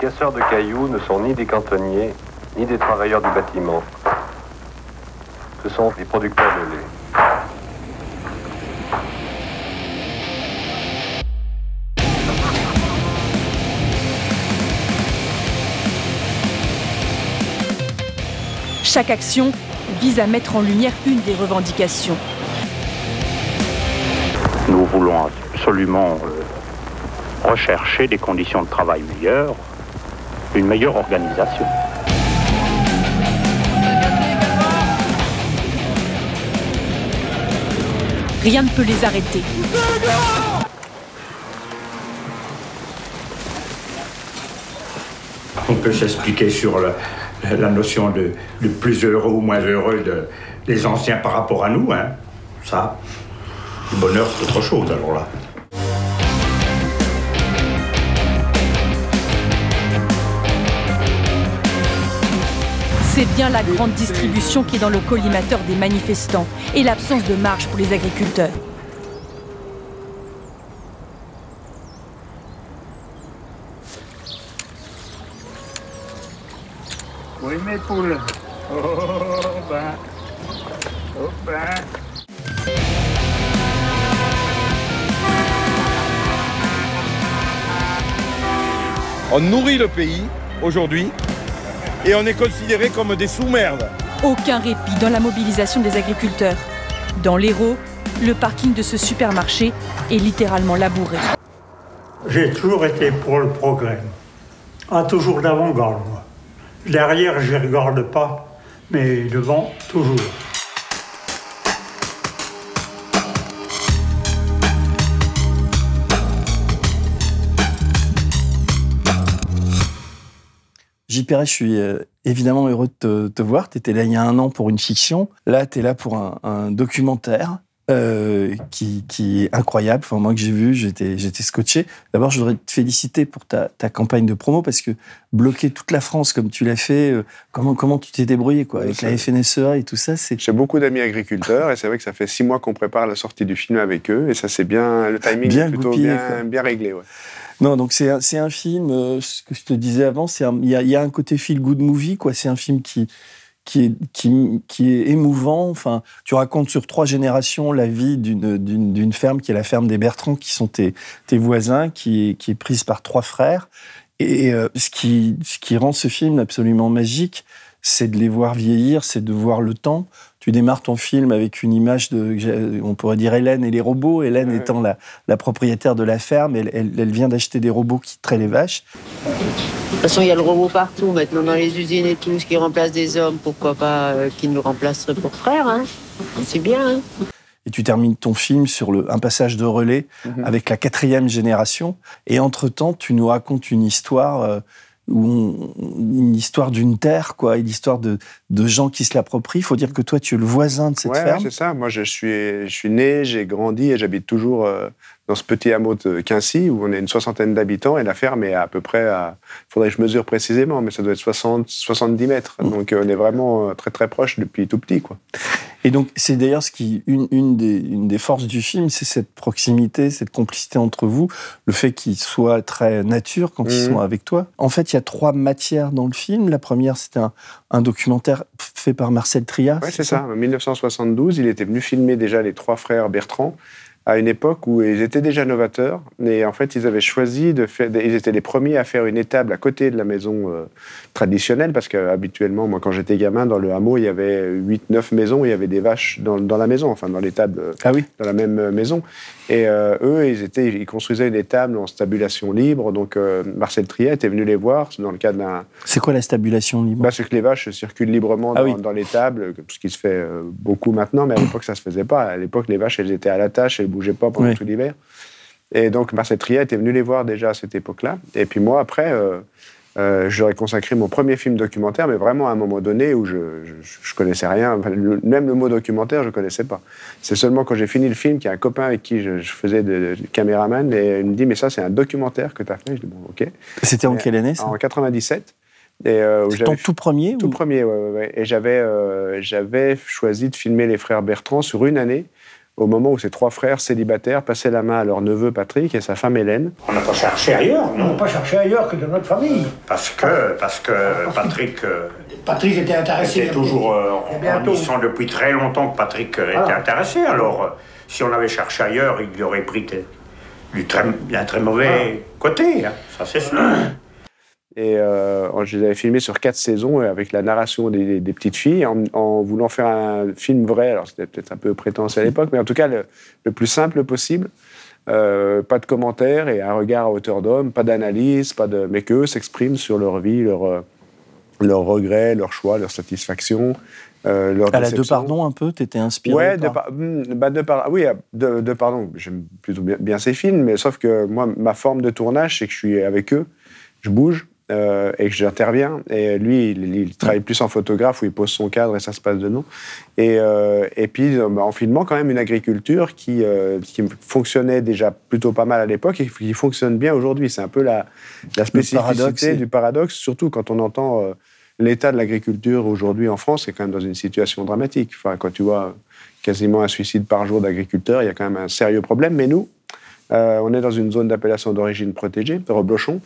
Casseurs de cailloux ne sont ni des cantonniers, ni des travailleurs du bâtiment. Ce sont des producteurs de lait. Chaque action vise à mettre en lumière une des revendications. Nous voulons absolument euh, rechercher des conditions de travail meilleures, une meilleure organisation. Rien ne peut les arrêter. On peut s'expliquer sur la, la notion de, de, plus heureux ou moins heureux de, des anciens par rapport à nous. Hein. Ça, le bonheur, c'est autre chose alors là. C'est bien la grande distribution qui est dans le collimateur des manifestants et l'absence de marge pour les agriculteurs. Oui, mes poules. Oh ben. Oh ben. On nourrit le pays aujourd'hui et on est considéré comme des sous-merdes. Aucun répit dans la mobilisation des agriculteurs. Dans l'Hérault, le parking de ce supermarché est littéralement labouré. J'ai toujours été pour le progrès. Ah, toujours d'avant-garde, moi. Derrière, je ne regarde pas, mais devant, toujours. Perret, je suis évidemment heureux de te, te voir. Tu étais là il y a un an pour une fiction. Là, tu es là pour un, un documentaire euh, qui, qui, est incroyable. Enfin, moi que j'ai vu, j'étais, j'étais scotché. D'abord, je voudrais te féliciter pour ta, ta, campagne de promo parce que bloquer toute la France comme tu l'as fait, euh, comment, comment tu t'es débrouillé quoi, avec la FNSEA et tout ça c'est... J'ai beaucoup d'amis agriculteurs et c'est vrai que ça fait six mois qu'on prépare la sortie du film avec eux et ça c'est bien, le timing bien est plutôt goupillé, bien, bien, réglé. Ouais. Non, donc c'est un, film, euh, ce que je te disais avant, il y a, y a un côté feel good movie, quoi. C'est un film qui, qui est, qui, est émouvant. Enfin, tu racontes sur trois générations la vie d'une ferme qui est la ferme des Bertrands, qui sont tes, tes voisins, qui est, qui est prise par trois frères. Et euh, ce, qui, ce qui rend ce film absolument magique, c'est de les voir vieillir, c'est de voir le temps. Tu démarres ton film avec une image de, on pourrait dire Hélène et les robots. Hélène ouais. étant la, la, propriétaire de la ferme, elle, elle, elle vient d'acheter des robots qui traient les vaches. De toute façon, il y a le robot partout maintenant dans les usines et tout, ce qui remplace des hommes. Pourquoi pas euh, qui nous remplacerait pour frères hein C'est bien. Hein et tu termines ton film sur le, un passage de relais mmh. avec la quatrième génération. Et entre-temps, tu nous racontes une histoire... Euh, une histoire d'une terre, quoi, une histoire de, de gens qui se l'approprient. Il faut dire que toi, tu es le voisin de cette ouais, ferme. c'est ça. Moi, je suis, je suis né, j'ai grandi et j'habite toujours euh, dans ce petit hameau de Quincy où on est une soixantaine d'habitants et la ferme est à peu près à. Il faudrait que je mesure précisément, mais ça doit être 60, 70 mètres. Mmh. Donc, euh, on est vraiment très, très proche depuis tout petit, quoi. Et donc, c'est d'ailleurs ce qui, une, une, des, une des forces du film, c'est cette proximité, cette complicité entre vous, le fait qu'ils soient très nature quand mmh. ils sont avec toi. En fait, il y a trois matières dans le film. La première, c'était un, un, documentaire fait par Marcel Trias. Oui, c'est ça? ça. En 1972, il était venu filmer déjà les trois frères Bertrand à une époque où ils étaient déjà novateurs. Et en fait, ils avaient choisi de faire. Ils étaient les premiers à faire une étable à côté de la maison euh, traditionnelle, parce qu'habituellement, moi, quand j'étais gamin, dans le hameau, il y avait 8-9 maisons, il y avait des vaches dans, dans, la maison, enfin, dans l'étable, ah oui. dans la même maison. Et euh, eux, ils, étaient, ils construisaient une étable en stabulation libre. Donc, euh, Marcel Triet était venu les voir dans le cadre d'un. C'est quoi la stabulation libre? Bah, C'est que les vaches circulent librement ah dans, oui. dans l'étable, ce qui se fait beaucoup maintenant, mais à l'époque, ça se faisait pas. À l'époque, les vaches, elles étaient à la tâche, elles bougeait pas pendant Oui. tout l'hiver. Et donc Marcel Trier était venu les voir déjà à cette époque-là. Et puis moi, après, euh, euh, j'aurais consacré mon premier film documentaire, mais vraiment à un moment donné où je, je connaissais rien. Enfin, le- même le mot documentaire, je connaissais pas. C'est seulement quand j'ai fini le film qu'il y a un copain avec qui je, je faisais de, de caméraman et il me dit mais ça c'est un documentaire que tu as fait. Je dis bon ok. C'était en quelle année ça En 97. Et, euh, C'est ton tout premier tout ou- premier, ouais, ouais. Et euh, j'avais choisi de filmer les frères Bertrand sur une année, au moment où ces trois frères célibataires passaient la main à leur neveu Patrick et sa femme Hélène. On n'a pas cherché ailleurs, On non n'a pas cherché ailleurs que dans notre famille. Parce que, parce que Patrick euh, Patrick était intéressé. était toujours euh, en bientôt. mission depuis très longtemps que Patrick euh, était Voilà. intéressé. Alors, euh, si on avait cherché ailleurs, il aurait pris des- du très, un très mauvais côté, hein, ça c'est sûr. Et euh, je les avais filmés sur quatre saisons euh, avec la narration des, des petites filles, en, en voulant faire un film vrai. Alors c'était peut-être un peu prétentieux à l'époque, mais en tout cas le, le plus simple possible. Euh, pas de commentaires et un regard à hauteur d'homme, pas d'analyse, pas de, mais qu'eux s'expriment sur leur vie, leur, leurs regrets, leurs choix, leurs satisfactions, euh, leurs À la de pardon un peu, t'étais inspiré Ouais, de, par- par- hmm, bah, de par- oui, de, de pardon. J'aime plutôt bien, bien ces films, mais sauf que moi, ma forme de tournage, c'est que je suis avec eux, je bouge euh, et que j'interviens. Et lui, il, il travaille plus en photographe où il pose son cadre et ça se passe dedans. Et, euh, et puis, bah, en filmant quand même une agriculture qui, euh, qui fonctionnait déjà plutôt pas mal à l'époque et qui fonctionne bien aujourd'hui. C'est un peu la, la spécificité paradoxe, du paradoxe, surtout quand on entend l'état de l'agriculture aujourd'hui en France, c'est quand même dans une situation dramatique. Enfin, quand tu vois quasiment un suicide par jour d'agriculteurs, il y a quand même un sérieux problème. Mais nous, euh, on est dans une zone d'appellation d'origine protégée, Reblochon,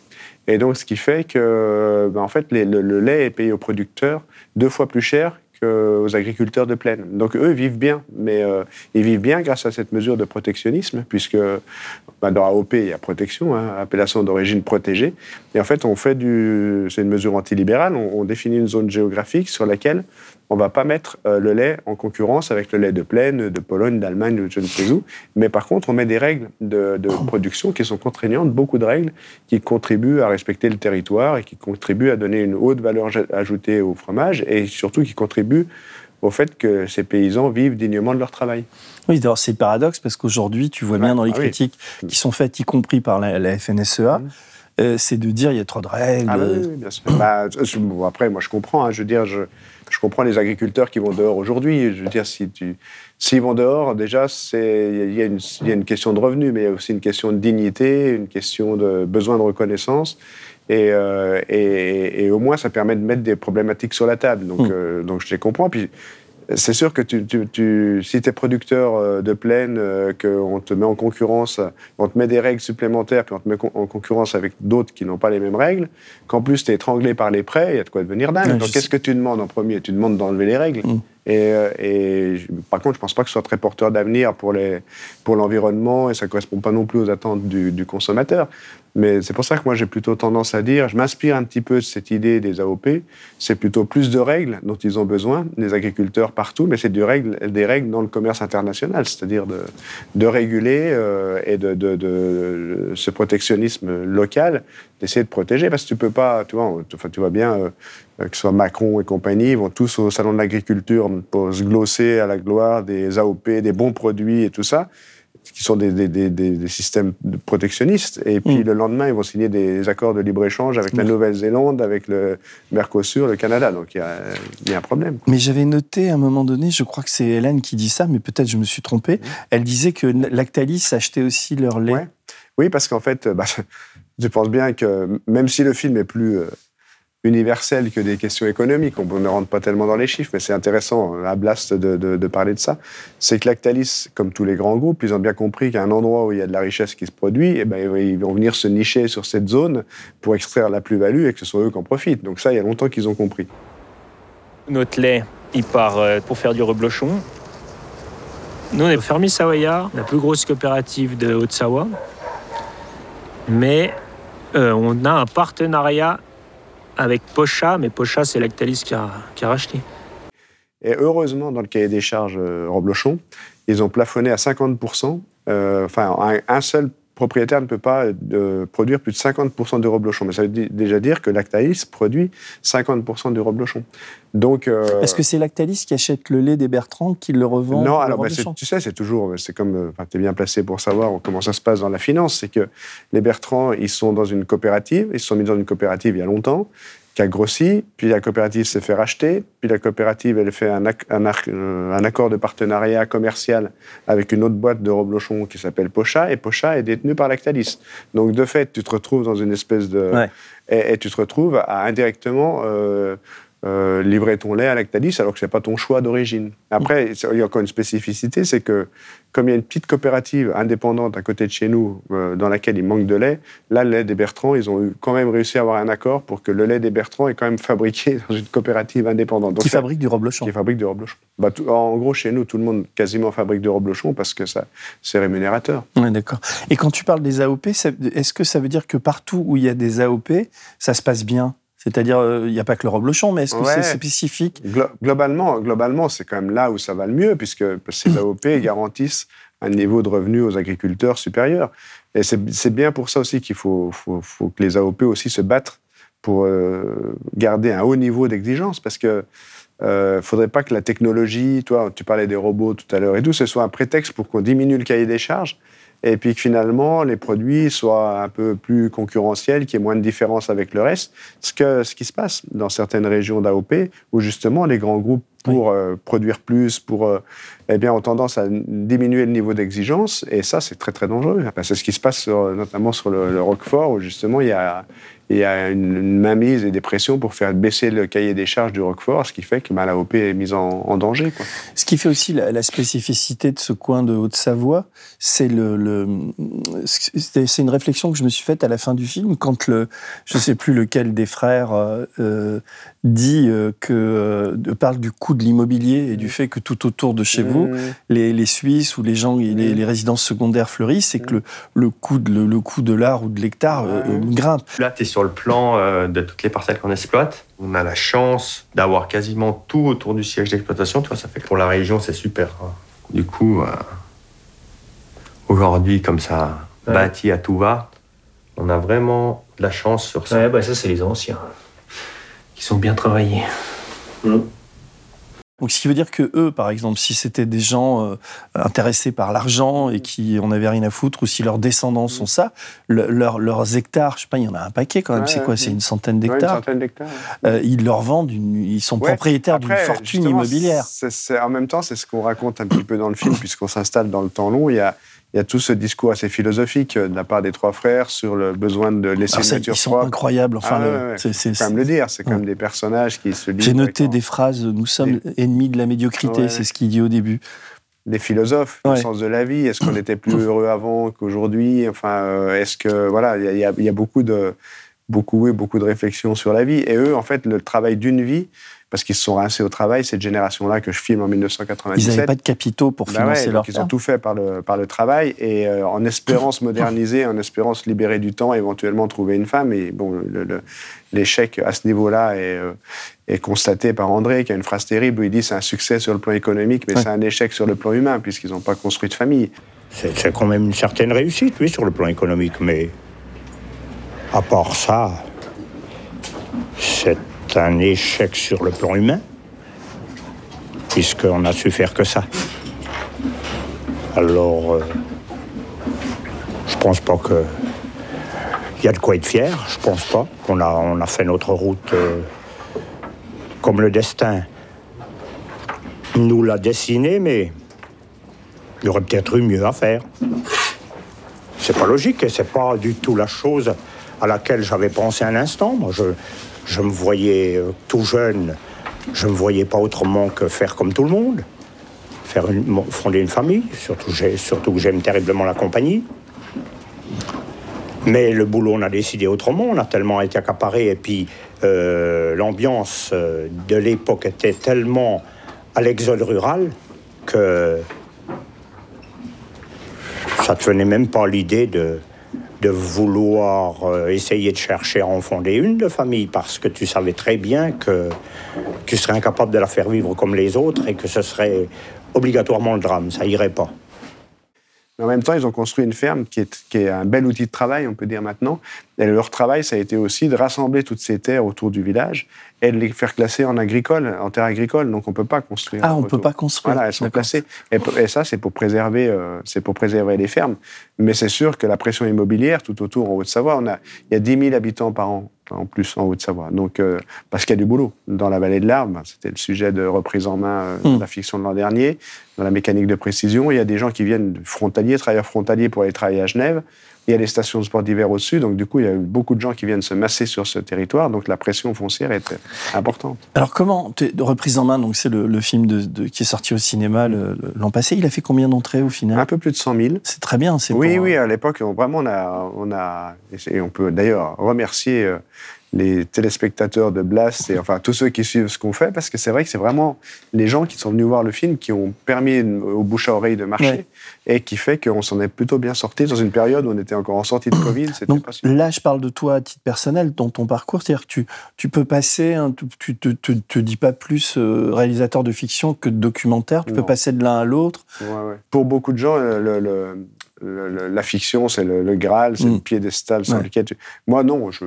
et donc ce qui fait que, ben, en fait, le, lait est payé aux producteurs deux fois plus cher qu'aux agriculteurs de plaine. Donc eux vivent bien, mais euh, ils vivent bien grâce à cette mesure de protectionnisme, puisque ben, dans AOP il y a protection, hein, appellation d'origine protégée, et en fait on fait du, c'est une mesure antilibérale, on définit une zone géographique sur laquelle on va pas mettre euh, le lait en concurrence avec le lait de plaine, de Pologne, d'Allemagne ou de je ne sais où. Mais par contre, on met des règles de, de production qui sont contraignantes, beaucoup de règles qui contribuent à respecter le territoire et qui contribuent à donner une haute valeur ajoutée au fromage et surtout qui contribuent au fait que ces paysans vivent dignement de leur travail. Oui, d'ailleurs, c'est paradoxe parce qu'aujourd'hui, tu vois bien dans les ah oui. critiques qui sont faites, y compris par la, la FNSEA, euh, c'est de dire il y a trop de règles. Mm. Ah oui, oui, bien sûr. Bah, après, moi, je comprends. hein. je veux dire, je, je comprends les agriculteurs qui vont dehors aujourd'hui. Je veux dire, si tu, s'ils vont dehors, déjà, il y, a une- il y a une question de revenu, mais il y a aussi une question de dignité, une question de besoin de reconnaissance. Et, euh, et, et au moins, ça permet de mettre des problématiques sur la table. Donc, euh, donc je les comprends. Puis, c'est sûr que tu, tu, tu- si tu es producteur euh, de plaine, euh, qu'on te met en concurrence, on te met des règles supplémentaires, puis on te met en concurrence avec d'autres qui n'ont pas les mêmes règles, qu'en plus tu es étranglé par les prêts, il y a de quoi devenir dingue. Ouais, Donc qu'est-ce que tu demandes en premier? Tu demandes d'enlever les règles. Et, euh, et je- par contre, je pense pas que ce soit très porteur d'avenir pour les pour l'environnement et ça correspond pas non plus aux attentes du, du consommateur. Mais c'est pour ça que moi j'ai plutôt tendance à dire, je m'inspire un petit peu de cette idée des AOP. C'est plutôt plus de règles dont ils ont besoin, les agriculteurs partout, mais c'est du règle, des règles dans le commerce international, c'est-à-dire de, de réguler euh, et de, de- de- ce protectionnisme local, d'essayer de protéger, parce que tu peux pas, tu vois, enfin, tu vois bien. euh, euh, que ce soit Macron et compagnie, ils vont tous au salon de l'agriculture pour se glosser à la gloire des AOP, des bons produits et tout ça, qui sont des, des- des- des- systèmes protectionnistes. Et puis le lendemain, ils vont signer des accords de libre-échange avec la Nouvelle-Zélande, avec le Mercosur, le Canada. Donc il y y a un problème. Mais j'avais noté à un moment donné, je crois que c'est Hélène qui dit ça, mais peut-être je me suis trompé. Elle disait que Lactalis achetait aussi leur lait. Ouais. Oui, parce qu'en fait, euh, bah, je pense bien que même si le film est plus euh, universel que des questions économiques, on ne rentre pas tellement dans les chiffres, mais c'est intéressant à Blast de parler de ça, c'est que Lactalis, comme tous les grands groupes, ils ont bien compris qu'à un endroit où il y a de la richesse qui se produit, eh ben, ils vont venir se nicher sur cette zone pour extraire la plus-value et que ce soit eux qui en profitent. Donc ça, il y a longtemps qu'ils ont compris. Notre lait, il part euh, pour faire du reblochon. Nous, on est Fermi Savoyard, la plus grosse coopérative de Haute-Savoie. Mais euh, on a un partenariat avec Pocha, mais Pocha, c'est Lactalis qui a, racheté. Et heureusement, dans le cahier des charges euh, Roblochon, ils ont plafonné à 50%, euh, enfin un seul propriétaire ne peut pas euh, produire plus de 50% de reblochon. Mais ça veut déjà dire que Lactalis produit 50% du reblochon. Donc, euh, Est-ce que c'est Lactalis qui achète le lait des Bertrand, qui le revend non, alors bah, tu sais, c'est toujours, c'est comme, tu es bien placé pour savoir comment ça se passe dans la finance. C'est que les Bertrand, ils sont dans une coopérative, ils se sont mis dans une coopérative il y a longtemps, qui a grossi, puis la coopérative s'est fait racheter, puis la coopérative, elle fait un, ac- un euh, un accord de partenariat commercial avec une autre boîte de reblochon qui s'appelle Pocha, et Pocha est détenue par Lactalis. Donc, de fait, tu te retrouves dans une espèce de... Ouais. Et, et tu te retrouves à indirectement euh, euh, livrer ton lait à Lactalis alors que ce n'est pas ton choix d'origine. Après, il y a encore une spécificité, c'est que comme il y a une petite coopérative indépendante à côté de chez nous euh, dans laquelle il manque de lait, là, le lait des Bertrands, ils ont eu- quand même réussi à avoir un accord pour que le lait des Bertrands est quand même fabriqué dans une coopérative indépendante. Donc, Qui fabrique du reblochon. qui fabrique du reblochon. Bah, tout- en gros, chez nous, tout le monde quasiment fabrique du reblochon parce que ça, c'est rémunérateur. Ouais, d'accord. Et quand tu parles des AOP, est-ce que ça veut dire que partout où il y a des AOP, ça se passe bien? C'est-à-dire, euh, il n'y a pas que le reblochon, mais est-ce que Ouais. c'est spécifique? Glo- globalement, globalement c'est quand même là où ça va le mieux, puisque ces AOP garantissent un niveau de revenu aux agriculteurs supérieur. Et c'est bien pour ça aussi qu'il faut, faut- faut que les AOP aussi se battent pour euh, garder un haut niveau d'exigence, parce que euh, faudrait pas que la technologie, toi, tu parlais des robots tout à l'heure et tout, ce soit un prétexte pour qu'on diminue le cahier des charges, et puis que finalement les produits soient un peu plus concurrentiels, qu'il y ait moins de différence avec le reste. Ce, que, ce qui se passe dans certaines régions d'AOP, où justement les grands groupes, pour euh, produire plus, pour, euh, eh bien, ont tendance à diminuer le niveau d'exigence, et ça, c'est très très dangereux. C'est ce qui se passe sur- notamment sur le, le Roquefort, où justement il y a, il y a une, une mainmise et des pressions pour faire baisser le cahier des charges du Roquefort, ce qui fait que bah, l'AOP est mise en, en danger. Quoi. Ce qui fait aussi la, la spécificité de ce coin de Haute-Savoie, c'est le, le- c'est c'est une réflexion que je me suis faite à la fin du film quand le, je sais plus lequel des frères euh, euh, dit euh, que euh, parle du coût de l'immobilier et du fait que tout autour de chez vous, Mmh. les, les Suisses ou les gens, les, les résidences secondaires fleurissent, et que le, le coût de le, le coût de l'art ou de l'hectare grimpe. Là, tu es sur le plan euh, de toutes les parcelles qu'on exploite. On a la chance d'avoir quasiment tout autour du siège d'exploitation. Tu vois, ça fait que pour la région, c'est super. hein. Du coup, euh, aujourd'hui, comme ça, Ouais. bâti à tout va, on a vraiment de la chance sur ça. Ouais, bah ça, c'est les anciens qui sont bien travaillés. Donc, ce qui veut dire que eux, par exemple, si c'était des gens euh, intéressés par l'argent et qui en avaient rien à foutre, ou si leurs descendants sont ça, le- leurs- leurs hectares, je sais pas, il y en a un paquet quand même. Ouais, c'est quoi? ouais. C'est une centaine Ouais, une d'hectares. centaine d'hectares. Euh, ils leur vendent, une- ils sont Ouais. propriétaires d'une fortune immobilière. en même temps, c'est ce qu'on raconte un petit peu dans le film, puisqu'on s'installe dans le temps long. Il y a, il y a tout ce discours assez philosophique euh, de la part des trois frères sur le besoin de laisser une ça, nature ils sont incroyables. Enfin, Ah, le- ouais, ouais, c'est- c'est- faut quand même le dire. C'est quand même des personnages qui se. J'ai noté des phrases. Nous sommes ennemis de la médiocrité. Ouais. C'est ce qu'il dit au début. des philosophes, le sens de la vie. Est-ce qu'on était plus heureux avant qu'aujourd'hui? Enfin, euh, est-ce que voilà, il y y, y a beaucoup de beaucoup, oui, beaucoup de réflexions sur la vie. Et eux, en fait, le travail d'une vie, parce qu'ils se sont rincés au travail, cette génération-là que je filme en 1997. Ils n'avaient pas de capitaux pour Bah financer ouais, leur donc ils ont tout fait par le, par le travail et euh, en espérant se moderniser, en espérant se libérer du temps, éventuellement trouver une femme. Et bon, le- le- l'échec à ce niveau-là est, euh, est constaté par André, qui a une phrase terrible où il dit c'est un succès sur le plan économique, mais c'est un échec sur le plan humain, puisqu'ils n'ont pas construit de famille. C'est c'est quand même une certaine réussite, oui, sur le plan économique, mais à part ça, c'est un échec sur le plan humain, puisqu'on n'a su faire que ça. Alors, euh, je pense pas que. Il y a de quoi être fier, je pense pas. On a, fait notre route euh, comme le destin nous l'a dessiné, mais il y aurait peut-être eu mieux à faire. C'est pas logique et c'est pas du tout la chose à laquelle j'avais pensé un instant. Moi, je, je me voyais euh, tout jeune, je me voyais pas autrement que faire comme tout le monde, faire fonder une famille, surtout, que j'aime terriblement la compagnie. Mais le boulot, on a décidé autrement, on a tellement été accaparé et puis euh, l'ambiance euh, de l'époque était tellement à l'exode rural que ça te venait même pas l'idée de, de vouloir euh, essayer de chercher à en fonder une de famille parce que tu savais très bien que tu serais incapable de la faire vivre comme les autres et que ce serait obligatoirement le drame, ça irait pas. Mais en même temps, ils ont construit une ferme qui est, qui est un bel outil de travail, on peut dire maintenant. Et leur travail, ça a été aussi de rassembler toutes ces terres autour du village et de les faire classer en agricole, en terre agricole. Donc on peut pas construire. Ah, on peut pas construire. Voilà, elles sont classées. Et, ça, c'est pour préserver, euh, c'est pour préserver les fermes. Mais c'est sûr que la pression immobilière tout autour en Haute-Savoie, on a, il y a 10 000 habitants par an en plus en Haute-Savoie. Donc euh, parce qu'il y a du boulot dans la vallée de l'Arve. ben, C'était le sujet de reprise en main euh, Hmm. de la fiction de l'an dernier. Dans la mécanique de précision, il y a des gens qui viennent de frontaliers, travailleurs frontaliers pour aller travailler à Genève. Il y a les stations de sport d'hiver au-dessus, donc du coup, il y a eu beaucoup de gens qui viennent se masser sur ce territoire, donc la pression foncière est euh, importante. Alors comment reprise en main Donc c'est le, le film de, de- qui est sorti au cinéma l'an passé. Il a fait combien d'entrées au final? Un peu plus de 100 000. C'est très bien. C'est Oui, pour, oui, à l'époque, vraiment, on a, on a, et on peut d'ailleurs remercier euh, les téléspectateurs de Blast et enfin tous ceux qui suivent ce qu'on fait, parce que c'est vrai que c'est vraiment les gens qui sont venus voir le film qui ont permis au bouche à oreille de marcher Ouais. Et qui fait qu'on s'en est plutôt bien sorti dans une période où on était encore en sortie de Covid. Donc pas là, je parle de toi à titre personnel, dans ton parcours. C'est-à-dire que tu, tu peux passer, hein, tu te, te, te dis pas plus euh, réalisateur de fiction que de documentaire. Tu Non. peux passer de l'un à l'autre. Ouais, ouais. Pour beaucoup de gens, le- le- le- le- le- la fiction, c'est le, Graal, c'est Mm. le piédestal sur Ouais. lequel tu... Moi, non. Je,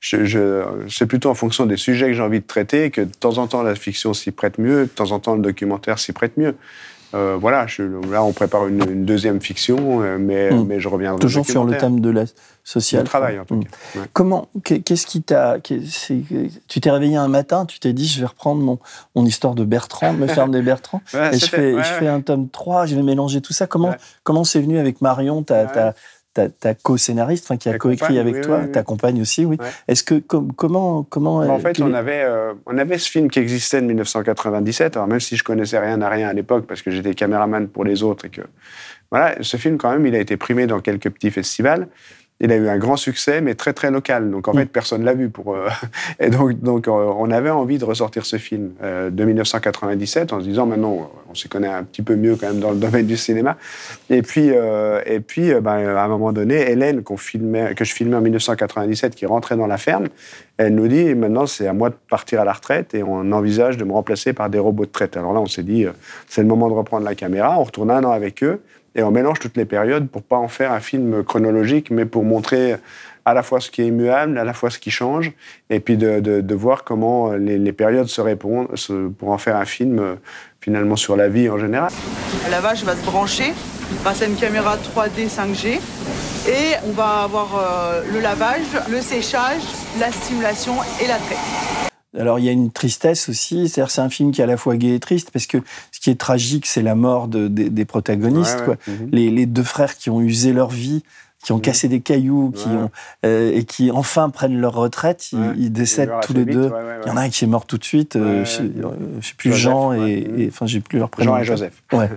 je, je- je- c'est plutôt en fonction des sujets que j'ai envie de traiter que de temps en temps, la fiction s'y prête mieux, de temps en temps, le documentaire s'y prête mieux. Euh, voilà, je- là, on prépare une, une deuxième fiction, euh, mais, Mm. mais je reviendrai Toujours sur le thème de la sociale. Le travail, en tout Mm. cas. Ouais. Comment, qu'est- qu'est-ce qui t'a, tu t'es réveillé un matin, tu t'es dit, je vais reprendre mon, mon histoire de Bertrand, me ferme des Bertrand, Ouais, et je fais, ouais, je ouais. fais un tome 3, je vais mélanger tout ça. Comment c'est venu avec Marion, ta, ta, ta, ta co-scénariste, enfin, qui a coécrit avec oui, toi, oui, oui. ta compagne aussi, oui. Ouais. Est-ce que, com- comment, comment, En euh, fait, on avait, euh, on avait ce film qui existait de 1997. Alors, même si je connaissais rien à rien à l'époque, parce que j'étais caméraman pour les autres et que. Voilà, ce film, quand même, il a été primé dans quelques petits festivals. Il a eu un grand succès, mais très, très local. Donc, en fait, personne l'a vu. Pour, euh, Et donc, donc euh, on avait envie de ressortir ce film euh, de 1997 en se disant, maintenant, on s'y connaît un petit peu mieux quand même dans le domaine du cinéma. Et puis, euh, et puis ben, à un moment donné, Hélène, filmait, que je filmais en 1997, qui rentrait dans la ferme, elle nous dit maintenant c'est à moi de partir à la retraite et on envisage de me remplacer par des robots de traite. Alors là, on s'est dit c'est le moment de reprendre la caméra. On retourne un an avec eux et on mélange toutes les périodes pour pas en faire un film chronologique, mais pour montrer à la fois ce qui est immuable, à la fois ce qui change, et puis de, de- voir comment les, périodes se répondent pour en faire un film euh, finalement sur la vie en général. La vache va se brancher grâce à une caméra 3D 5G et on va avoir euh, le lavage, le séchage, la stimulation et la traite. Alors il y a une tristesse aussi, c'est-à-dire c'est un film qui est à la fois gai et triste parce que ce qui est tragique c'est la mort de- des- des protagonistes, Ouais, quoi. ouais. Mhm. les, les deux frères qui ont usé leur vie, qui ont cassé des cailloux, qui ont euh, et qui enfin prennent leur retraite, ils, décèdent tous les vite, deux. Il y en a un qui est mort tout de suite, euh, je, euh, je sais plus Joseph, Jean et, et- enfin j'ai plus leur prénom. Jean et Joseph. Ouais.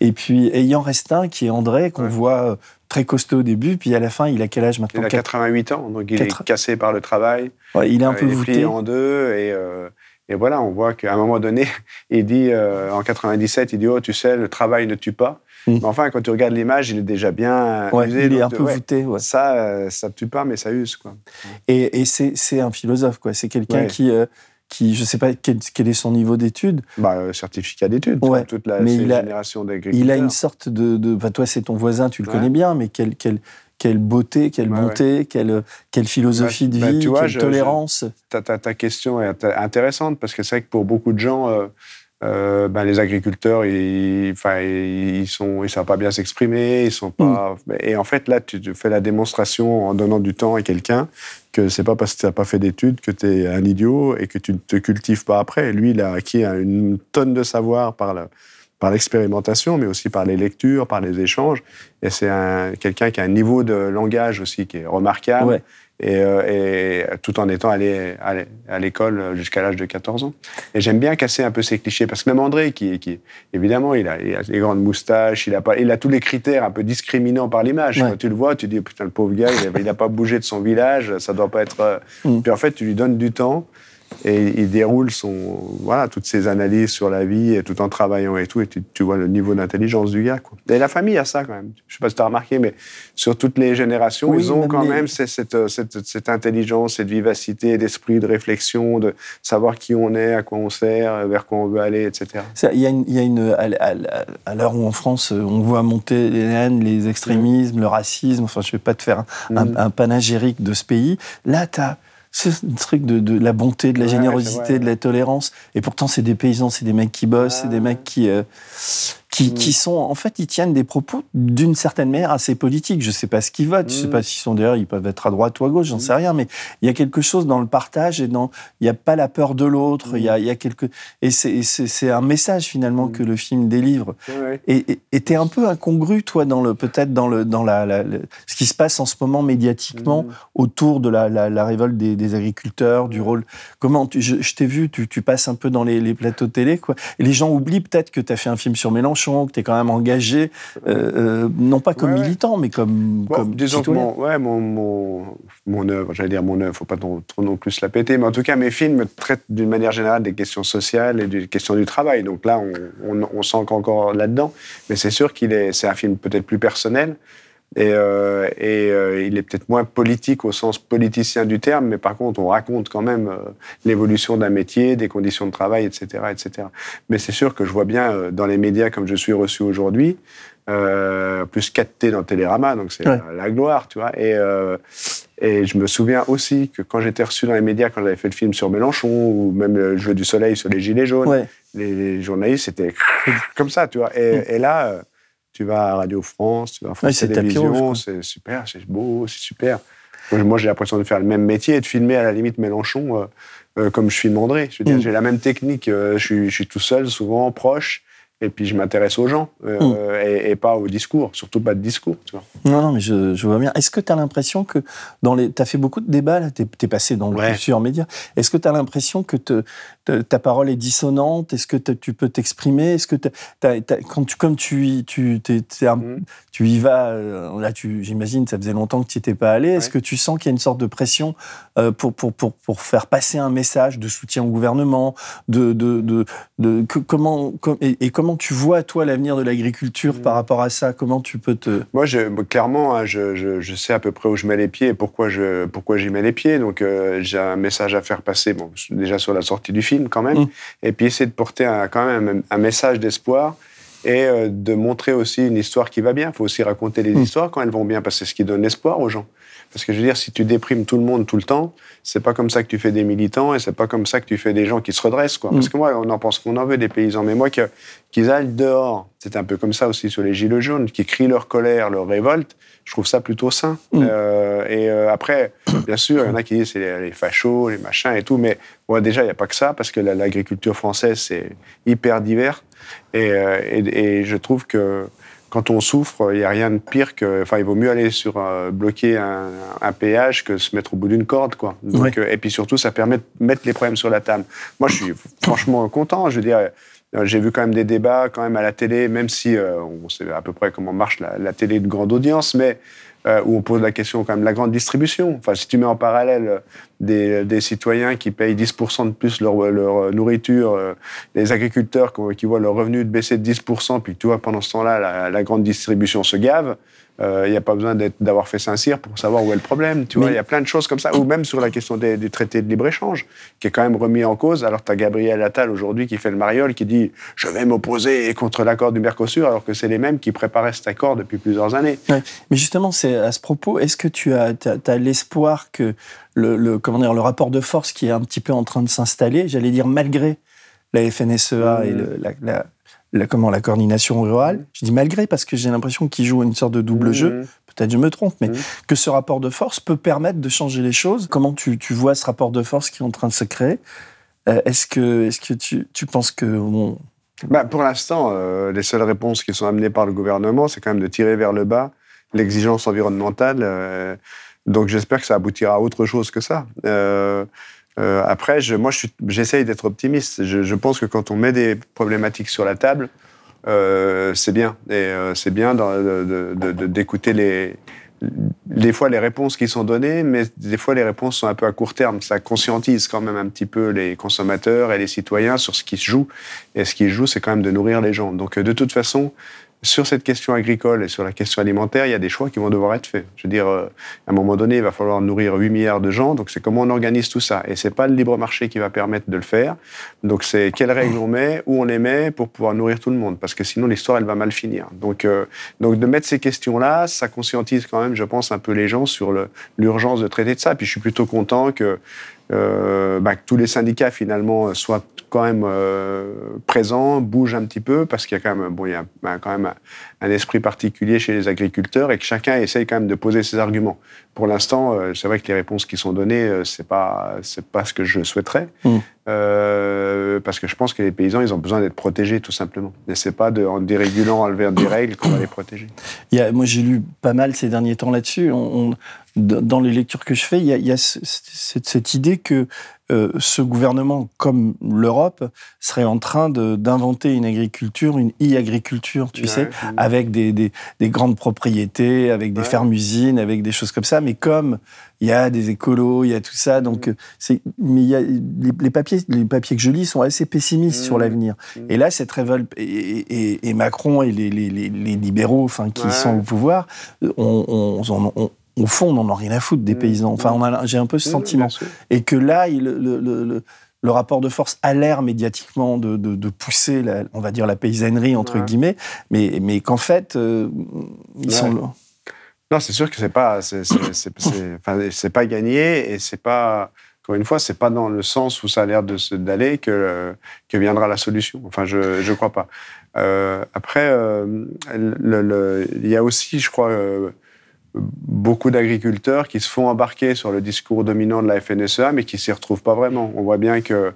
Et puis et il en reste un qui est André qu'on voit euh, très costaud au début, puis à la fin il a quel âge maintenant? Il a Quatre- 88 ans, donc il est cassé par le travail. Ouais, il est un Euh, peu il est voûté. plié en deux et, euh, et voilà, on voit qu'à un moment donné, il dit euh, en 97, il dit oh tu sais le travail ne tue pas. Mais enfin quand tu regardes l'image, il est déjà bien. Ouais, usé. il est donc, un peu ouais, voûté. ouais. Ça, euh, ça tue pas, mais ça use quoi. Et, et c'est c'est un philosophe, quoi. C'est quelqu'un qui, euh, qui, je sais pas quel, quel est son niveau d'études. Bah, euh, certificat d'études. Ouais. Toute la Mais il a- génération d'agriculteurs. Il a une sorte de, de enfin, toi c'est ton voisin, tu le Ouais. connais bien, mais quelle, quelle, quelle beauté, quelle Ouais, bonté, Quelle, quelle philosophie de Bah, vie, tu vois, quelle je- tolérance. Ta, ta- ta question est int- intéressante parce que c'est vrai que pour beaucoup de gens, euh, euh, ben, les agriculteurs, ils, enfin, ils sont, ils savent pas bien s'exprimer, ils sont pas. Mm. Et en fait, là, tu fais la démonstration en donnant du temps à quelqu'un que c'est pas parce que tu n'as pas fait d'études que tu es un idiot et que tu ne te cultives pas après. Lui, il a acquis une tonne de savoir par la- par l'expérimentation, mais aussi par les lectures, par les échanges. Et c'est un- quelqu'un qui a un niveau de langage aussi qui est remarquable. Ouais. Et, euh, et tout en étant allé à l'é- à l'école jusqu'à l'âge de 14 ans. Et j'aime bien casser un peu ces clichés, parce que même André, qui, qui évidemment, il a, il a des grandes moustaches, il a, pas, il a tous les critères un peu discriminants par l'image. Ouais. Quand tu le vois, tu dis, putain, le pauvre gars, il n'a pas bougé de son village, ça doit pas être... euh, Mm. Puis en fait, tu lui donnes du temps, et il déroule son, voilà, toutes ses analyses sur la vie, et tout en travaillant et tout, et tu, tu vois le niveau d'intelligence du gars. Quoi. Et la famille a ça quand même. Je sais pas si tu as remarqué, mais sur toutes les générations, Oui, ils ont même quand les- même cette, cette, cette, cette intelligence, cette vivacité d'esprit, de réflexion, de savoir qui on est, à quoi on sert, vers quoi on veut aller, etc. Il y a une, il y a une à, à- à l'heure où en France euh, on voit monter les haines, les extrémismes, le racisme. Enfin, je vais pas te faire un, un- un panagérique de ce pays. Là, tu as ce truc de, de la bonté, de la générosité, c'est de la tolérance. Et pourtant, c'est des paysans, c'est des mecs qui bossent, c'est des mecs qui, euh, qui, qui sont, en fait, ils tiennent des propos d'une certaine manière assez politiques. Je sais pas ce qu'ils votent, je sais pas s'ils sont d'ailleurs, ils peuvent être à droite ou à gauche, j'en sais rien, mais il y a quelque chose dans le partage et dans, il n'y a pas la peur de l'autre, il y a, y a quelque, et c'est- un message finalement que le film délivre. Ouais. Et t'es un peu incongru, toi, dans le peut-être dans le dans la, ce qui se passe en ce moment médiatiquement autour de la, la, la révolte des, des agriculteurs, du rôle. Comment tu, je, je t'ai vu, tu, tu passes un peu dans les, les plateaux de télé, quoi. Et les gens oublient peut-être que tu as fait un film sur Mélenchon, que tu es quand même engagé, euh, euh, non pas comme Ouais, militant, mais comme Bon, comme disons que citoyen. mon, ouais, mon, mon, mon œuvre, j'allais dire mon œuvre, faut pas trop, non plus la péter, mais en tout cas, mes films traitent d'une manière générale des questions sociales et des questions du travail. Donc là, on, on, on encore là-dedans, mais c'est sûr qu'il est, c'est un film peut-être plus personnel. Et, euh, et euh, il est peut-être moins politique au sens politicien du terme, mais par contre, on raconte quand même euh, l'évolution d'un métier, des conditions de travail, etc. etc. Mais c'est sûr que je vois bien dans les médias comme je suis reçu aujourd'hui, plus 4T dans Télérama, donc c'est Ouais. la, la gloire, tu vois. Et, et je me souviens aussi que quand j'étais reçu dans les médias, quand j'avais fait le film sur Mélenchon, ou même le jeu du soleil sur les Gilets jaunes, Ouais. les, les journalistes, c'était comme ça, tu vois. Et, et là, tu vas à Radio France, tu vas à Ouais, France rouge, Télévisions, c'est super, c'est beau, c'est super. Moi, j'ai l'impression de faire le même métier et de filmer à la limite Mélenchon euh, euh, comme je filme André. Je veux dire, Mm. j'ai la même technique. euh, je, suis, je suis tout seul, souvent proche, et puis je m'intéresse aux gens euh, Mm. et, et pas au discours, surtout pas de discours. Tu vois. Non, non, mais je, je vois bien. Est-ce que tu as l'impression que dans les. Tu as fait beaucoup de débats, là, tu es, passé dans Ouais. plusieurs médias. Est-ce que tu as l'impression que te- te- ta parole est dissonante? Est-ce que tu peux t'exprimer? Est-ce que quand tu, comme tu, y- tu, t'es- t'es un- Mm. tu y vas, euh, là, j'imagine, ça faisait longtemps que tu n'y étais pas allé. Est-ce que tu sens qu'il y a une sorte de pression euh, pour, pour, pour, pour faire passer un message de soutien au gouvernement de, de, de, de- que- comment, com- et, et comment tu vois, toi, l'avenir de l'agriculture Mm. par rapport à ça? Comment tu peux te. Moi, je, moi, clairement, hein, je, je- je sais à peu près où je mets les pieds et pourquoi je pourquoi j'y mets les pieds. Donc, euh, j'ai un message à faire passer, bon, déjà sur la sortie du film quand même, Mm. et puis essayer de porter un- quand même un, un message d'espoir et euh, de montrer aussi une histoire qui va bien. Il faut aussi raconter les Mm. histoires quand elles vont bien, parce que c'est ce qui donne l'espoir aux gens. Parce que je veux dire, si tu déprimes tout le monde tout le temps, c'est pas comme ça que tu fais des militants et c'est pas comme ça que tu fais des gens qui se redressent, quoi. Mm. Parce que moi, on en pense qu'on en veut des paysans, mais moi, qu'ils aillent dehors, c'est un peu comme ça aussi sur les gilets jaunes, qui crient leur colère, leur révolte, je trouve ça plutôt sain. Mm. Euh, et euh, après, bien sûr, il y en a qui disent c'est les, les fachos, les machins et tout, mais déjà, il n'y a pas que ça, parce que la- l'agriculture française, c'est hyper divers. Et, euh, et- et je trouve que quand on souffre, il n'y a rien de pire que. Enfin, il vaut mieux aller sur euh, bloquer un, un péage que se mettre au bout d'une corde, quoi. Donc, Ouais. euh, et puis surtout, ça permet de mettre les problèmes sur la table. Moi, je suis franchement content. Je veux dire, euh, j'ai vu quand même des débats quand même à la télé, même si on sait à peu près comment marche la, la télé de grande audience, mais où on pose la question quand même de la grande distribution. Enfin, si tu mets en parallèle des, des citoyens qui payent 10% de plus leur, leur nourriture, euh, les agriculteurs qui, qui voient leur revenu baisser de 10%, puis tu vois, pendant ce temps-là, la, la grande distribution se gave, euh, il n'y a pas besoin d'avoir fait Saint-Cyr pour savoir où est le problème. Tu vois, il y a plein de choses comme ça. Ou même sur la question des- du traité de libre-échange, qui est quand même remis en cause. Alors, tu as Gabriel Attal aujourd'hui qui fait le mariole, qui dit « Je vais m'opposer contre l'accord du Mercosur », alors que c'est les mêmes qui préparaient cet accord depuis plusieurs années. Ouais. Mais justement, c'est à ce propos, est-ce que tu as, l'espoir que le, le- comment dire, le rapport de force qui est un petit peu en train de s'installer, j'allais dire malgré la FNSEA et le- la, la- la- comment, la coordination rurale, je dis malgré parce que j'ai l'impression qu'ils jouent une sorte de double jeu, peut-être je me trompe, mais que ce rapport de force peut permettre de changer les choses. Comment tu, tu vois ce rapport de force qui est en train de se créer? Euh, Est-ce que, est que tu, tu penses que... Bon, Bah, pour l'instant, euh, les seules réponses qui sont amenées par le gouvernement, c'est quand même de tirer vers le bas l'exigence environnementale. euh, donc j'espère que ça aboutira à autre chose que ça. Euh, euh, après, moi, j'essaye d'être optimiste. Je, pense que quand on met des problématiques sur la table, euh, c'est bien. Et c'est bien d'écouter les, des fois les réponses qui sont données, mais des fois les réponses sont un peu à court terme. Ça conscientise quand même un petit peu les consommateurs et les citoyens sur ce qui se joue. Et ce qui se joue, c'est quand même de nourrir les gens. Donc de toute façon, sur cette question agricole et sur la question alimentaire, il y a des choix qui vont devoir être faits. Je veux dire, euh, à un moment donné, il va falloir nourrir 8 milliards de gens, donc c'est comment on organise tout ça. Et c'est pas le libre marché qui va permettre de le faire. Donc c'est quelles règles on met, où on les met pour pouvoir nourrir tout le monde, parce que sinon l'histoire elle va mal finir. Donc euh, donc de mettre ces questions-là, ça conscientise quand même, je pense, un peu les gens sur l'urgence de traiter de ça. Puis je suis plutôt content que euh, bah, que tous les syndicats finalement soient quand même euh, présents, bougent un petit peu, parce qu'il y a quand même, bon, il y a bah, quand même un, un esprit particulier chez les agriculteurs et que chacun essaye quand même de poser ses arguments. Pour l'instant, euh, c'est vrai que les réponses qui sont données, euh, c'est pas, c'est pas ce que je souhaiterais, Mm. Euh, parce que je pense que les paysans, ils ont besoin d'être protégés tout simplement. Et c'est pas de, en dérégulant, enlever des règles qu'on va les protéger. Il y a- moi, j'ai lu pas mal ces derniers temps là-dessus. On- on- d- dans les lectures que je fais, il y a, il y a ce- cette, cette idée que euh, ce gouvernement, comme l'Europe, serait en train d'inventer une agriculture, une e-agriculture, tu Ouais. sais, avec des, des- des grandes propriétés, avec des fermes-usines, avec des choses comme ça. Mais comme il y a des écolos, il y a tout ça, donc euh, c'est. Mais il y a, les, les papiers, les papiers que je lis sont assez pessimistes sur l'avenir. Et là, cette révolte et, et- et Macron et les, les- les- les libéraux, enfin, qui Ouais. sont au pouvoir, euh, on, on- on- on- au fond, on n'en a rien à foutre des paysans. Enfin, on a- j'ai un peu ce sentiment. Et que là, il- le, le- le- le rapport de force a l'air médiatiquement de, de- de pousser, la- on va dire, la paysannerie, entre Ouais. guillemets, mais, mais qu'en fait, euh, ils Ouais. sont... Non, c'est sûr que c'est pas, c'est, pas gagné et c'est pas, encore une fois, c'est pas dans le sens où ça a l'air de se- d'aller que, que viendra la solution. Enfin, je, je crois pas. Euh, après, euh, le- le- il y a aussi, je crois, euh, beaucoup d'agriculteurs qui se font embarquer sur le discours dominant de la FNSEA, mais qui s'y retrouvent pas vraiment. On voit bien que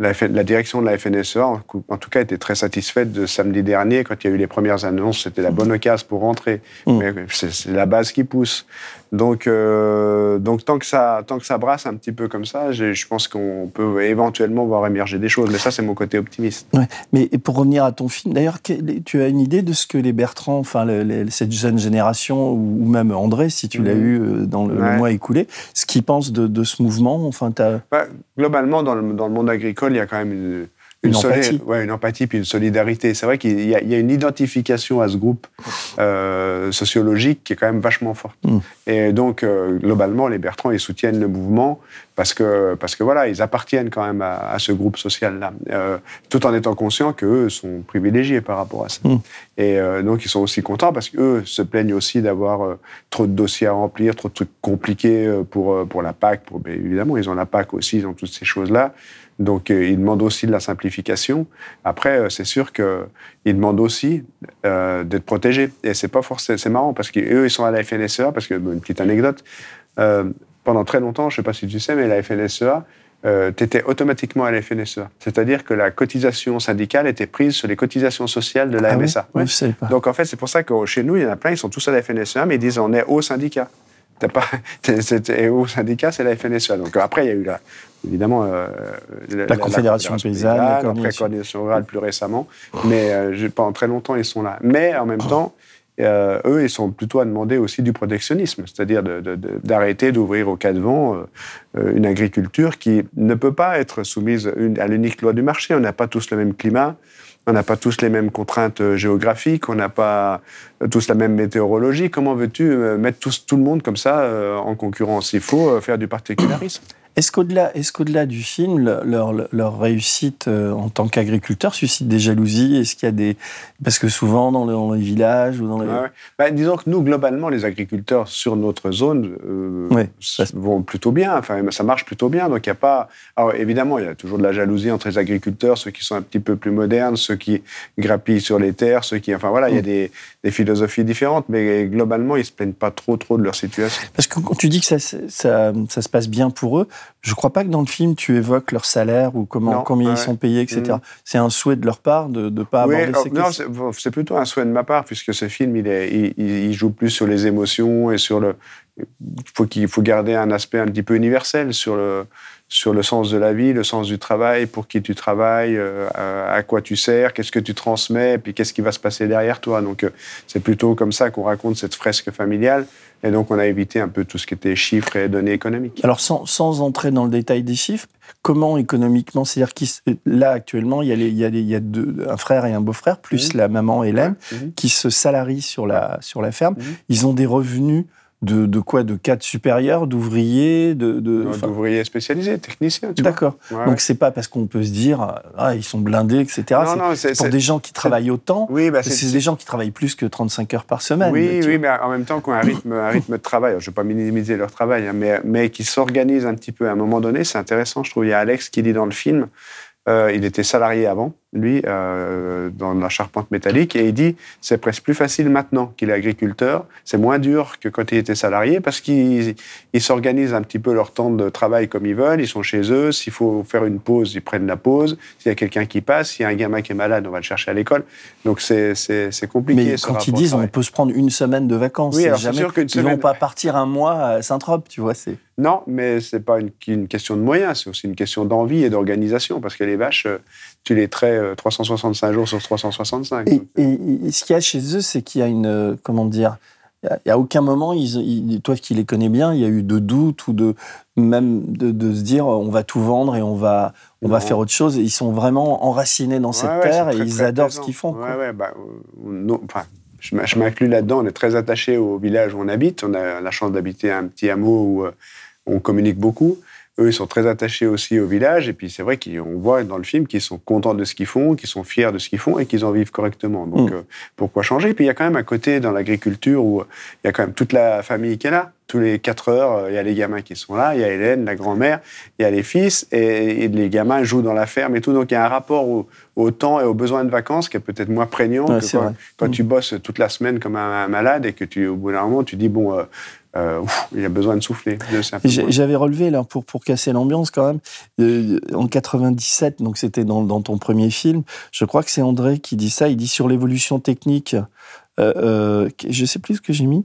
la, direction de la FNSEA, en, tout cas, était très satisfaite de samedi dernier, quand il y a eu les premières annonces, c'était la bonne occasion pour rentrer. Mais c'est la base qui pousse. Donc, euh, donc tant, que ça, tant que ça brasse un petit peu comme ça, je pense qu'on peut éventuellement voir émerger des choses. Mais ça, c'est mon côté optimiste. Ouais. Mais pour revenir à ton film, d'ailleurs, tu as une idée de ce que les Bertrand, enfin le- cette jeune génération, ou même André, si tu l'as Mhm. eu euh, dans le, mois écoulé, ce qu'ils pensent de, de ce mouvement, enfin, Ouais, globalement, dans le, dans le monde agricole, il y a quand même une, empathie. ouais, une empathie puis une solidarité. C'est vrai qu'il y, a- il y a une identification à ce groupe euh, sociologique qui est quand même vachement forte. Mm. Et donc, euh, globalement, les Bertrand, ils soutiennent le mouvement parce que, parce que voilà, ils appartiennent quand même à, à ce groupe social-là, euh, tout en étant conscients qu'eux sont privilégiés par rapport à ça. Mm. Et donc, ils sont aussi contents parce qu'eux se plaignent aussi d'avoir trop de dossiers à remplir, trop de trucs compliqués pour, pour la PAC. Pour, évidemment, ils ont la PAC aussi, ils ont toutes ces choses-là. Donc, euh, ils demandent aussi de la simplification. Après, euh, c'est sûr qu'ils demandent aussi euh, d'être protégés. Et c'est pas forcément, c'est marrant parce qu'eux, ils sont à la FNSEA, parce que, bon, une petite anecdote, euh, pendant très longtemps, je sais pas si tu sais, mais la FNSEA, tu étais automatiquement à la FNSEA. C'est-à-dire que la cotisation syndicale était prise sur les cotisations sociales de la Ah MSA. Ouais, je savais pas. Donc en fait, c'est pour ça que chez nous, il y en a plein, ils sont tous à la FNSEA, mais ils disent on est au syndicat. T'as pas, et au syndicat, c'est la FNSEA. Donc après, il y a eu la, évidemment euh, La Confédération paysanne, la après coordination. rurale plus récemment, mais euh, pendant très longtemps, ils sont là. Mais en même temps, euh, eux, ils sont plutôt à demander aussi du protectionnisme, c'est-à-dire d'arrêter d'ouvrir au cas de vent euh, euh, une agriculture qui ne peut pas être soumise à l'unique loi du marché. On n'a pas tous le même climat, on n'a pas tous les mêmes contraintes euh, géographiques, on n'a pas euh, tous la même météorologie. Comment veux-tu euh, mettre tout le monde comme ça en concurrence? Il faut faire du particularisme. Est-ce qu'au-delà est qu'au-delà du film, le- leur, leur réussite euh, en tant qu'agriculteur suscite des jalousies? Est-ce qu'il y a des... Parce que souvent, dans, le- dans les villages ou dans les... Ouais. Bah, disons que nous, globalement, les agriculteurs sur notre zone euh, vont plutôt bien. Enfin, ça marche plutôt bien. Donc, il y a pas. Alors, évidemment, il y a toujours de la jalousie entre les agriculteurs, ceux qui sont un petit peu plus modernes, ceux qui grappillent sur les terres, ceux qui. Enfin, voilà, il y a des, des philosophies différentes, mais globalement, ils se plaignent pas trop, trop de leur situation. Parce que quand tu dis que ça, ça, ça se passe bien pour eux, je crois pas que dans le film tu évoques leur salaire ou comment, Non, combien ouais. ils sont payés, etc. Mm. C'est un souhait de leur part de ne pas Oui, aborder alors, ces non, questions. c'est c'est plutôt un souhait de ma part, puisque ce film, il, est, il, il- il joue plus sur les émotions et sur le. faut qu'il faut garder un aspect un petit peu universel sur le sur le sens de la vie, le sens du travail, pour qui tu travailles, euh, à quoi tu sers, qu'est-ce que tu transmets, puis qu'est-ce qui va se passer derrière toi. Donc euh, c'est plutôt comme ça qu'on raconte cette fresque familiale. Et donc on a évité un peu tout ce qui était chiffres et données économiques. Alors sans, sans entrer dans le détail des chiffres, comment économiquement, c'est-à-dire qui là actuellement il y a, les, il y a, les, il y a deux, un frère et un beau-frère plus Mmh. la maman Hélène qui se salarient sur la sur la ferme. Ils ont des revenus de, de quoi? De cadres supérieurs, d'ouvriers, de, D'ouvriers spécialisés, techniciens. D'accord. Ouais, Donc c'est pas parce qu'on peut se dire ah ils sont blindés etc. Non, non, c'est- pour des gens qui travaillent autant. Oui, bah, c'est des gens qui travaillent plus que 35 heures par semaine. Oui, oui, mais en même temps, qui ont un rythme, un rythme de travail. Alors, Je ne vais pas minimiser leur travail, hein, mais, mais qui s'organisent un petit peu à un moment donné. C'est intéressant, je trouve. Il y a Alex qui dit dans le film, euh, il était salarié avant, lui, euh, dans la charpente métallique, et il dit c'est presque plus facile maintenant qu'il est agriculteur. C'est moins dur que quand il était salarié parce qu'ils ils s'organisent un petit peu leur temps de travail comme ils veulent. Ils sont chez eux. S'il faut faire une pause, ils prennent la pause. S'il y a quelqu'un qui passe, s'il y a un gamin qui est malade, on va le chercher à l'école. Donc c'est compliqué. Mais ce quand ils disent on peut se prendre une semaine de vacances, Oui, alors jamais, sûr ils vont semaine- pas partir un mois à Saint-Trope, tu vois. C'est Non, mais c'est pas une, une question de moyens, c'est aussi une question d'envie et d'organisation, parce que les vaches, euh, tu les traites euh, 365 jours sur 365. Et, et- et ce qu'il y a chez eux, c'est qu'il y a une. euh, Comment dire Il y a- aucun moment, ils, ils- toi qui les connais bien, il y a eu de doute ou de même de, de se dire on va tout vendre et on va on va faire autre chose. Ils sont vraiment enracinés dans cette Ouais, terre et ils adorent ce qu'ils font. Ouais, ouais, bah, euh, non, enfin, je m'inclus là-dedans. On est très attaché au village où on habite. On a la chance d'habiter un petit hameau où euh, on communique beaucoup. Eux, ils sont très attachés aussi au village. Et puis, c'est vrai qu'on voit dans le film qu'ils sont contents de ce qu'ils font, qu'ils sont fiers de ce qu'ils font et qu'ils en vivent correctement. Donc, Mm. euh, pourquoi changer? Et puis, il y a quand même un côté dans l'agriculture où euh, il y a quand même toute la famille qui est là. Tous les quatre heures, euh, il y a les gamins qui sont là. Il y a Hélène, la grand-mère, il y a les fils. Et, et les gamins jouent dans la ferme et tout. Donc, il y a un rapport au, au temps et aux besoins de vacances qui est peut-être moins prégnant Ouais, que quand, Mm. tu bosses toute la semaine comme un, un malade et que tu, au bout d'un moment, tu dis, bon, euh, euh, ouf, il a besoin de souffler. J'avais relevé, là, pour, pour casser l'ambiance quand même, euh, en 97, donc c'était dans, dans ton premier film, je crois que c'est André qui dit ça, il dit sur l'évolution technique, euh, euh, je sais plus ce que j'ai mis,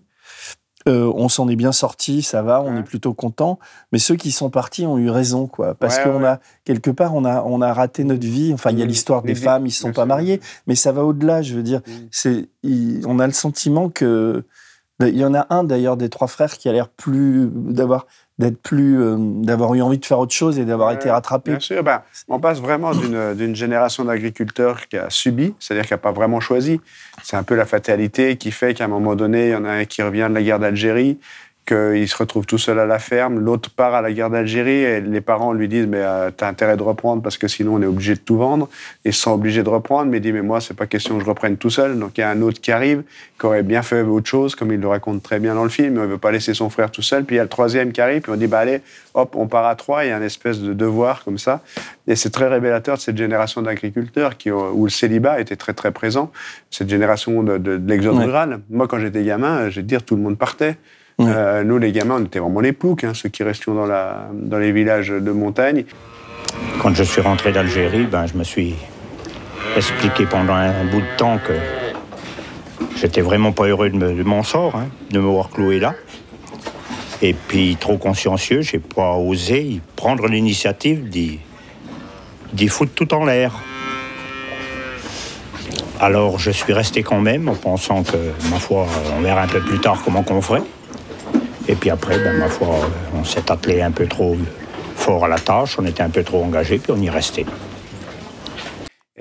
euh, on s'en est bien sorti, ça va, on est plutôt content, mais ceux qui sont partis ont eu raison, quoi, parce Ouais, qu'on ouais. a, quelque part, on a, on a raté notre vie, enfin, il y a Mm. l'histoire des femmes, ils se sont pas mariés, mais ça va au-delà, je veux dire, c'est, il- on a le sentiment que, il y en a un d'ailleurs des trois frères qui a l'air plus d'avoir d'être plus euh, d'avoir eu envie de faire autre chose et d'avoir été rattrapé. Bien sûr, ben, on passe vraiment d'une d'une génération d'agriculteurs qui a subi, c'est-à-dire qui n'a pas vraiment choisi. C'est un peu la fatalité qui fait qu'à un moment donné, il y en a un qui revient de la guerre d'Algérie, qu'il se retrouve tout seul à la ferme, l'autre part à la guerre d'Algérie et les parents lui disent mais euh, t'as intérêt de reprendre parce que sinon on est obligé de tout vendre. Ils sont obligés de reprendre, mais il dit mais moi c'est pas question que je reprenne tout seul. Donc il y a un autre qui arrive qui aurait bien fait autre chose, comme il le raconte très bien dans le film. mais Il veut pas laisser son frère tout seul. Puis il y a le troisième qui arrive, puis on dit bah allez hop on part à trois. Il y a une espèce de devoir comme ça. Et c'est très révélateur de cette génération d'agriculteurs qui où le célibat était très très présent. Cette génération de, de- de l'exode Ouais. rural. Moi quand j'étais gamin, je vais te dire tout le monde partait. Euh, nous, les gamins, on était vraiment les ploucs, hein, ceux qui restions dans, la, dans les villages de montagne. Quand je suis rentré d'Algérie, ben, je me suis expliqué pendant un bout de temps que j'étais vraiment pas heureux de, me- de mon sort, hein, de me voir cloué là. Et puis, trop consciencieux, j'ai pas osé prendre l'initiative d'y d'y foutre tout en l'air. Alors, je suis resté quand même, en pensant que, ma foi, on verra un peu plus tard comment qu'on ferait. Et puis après, ben, ma foi, on s'est attelé un peu trop fort à la tâche, on était un peu trop engagé, puis on y restait.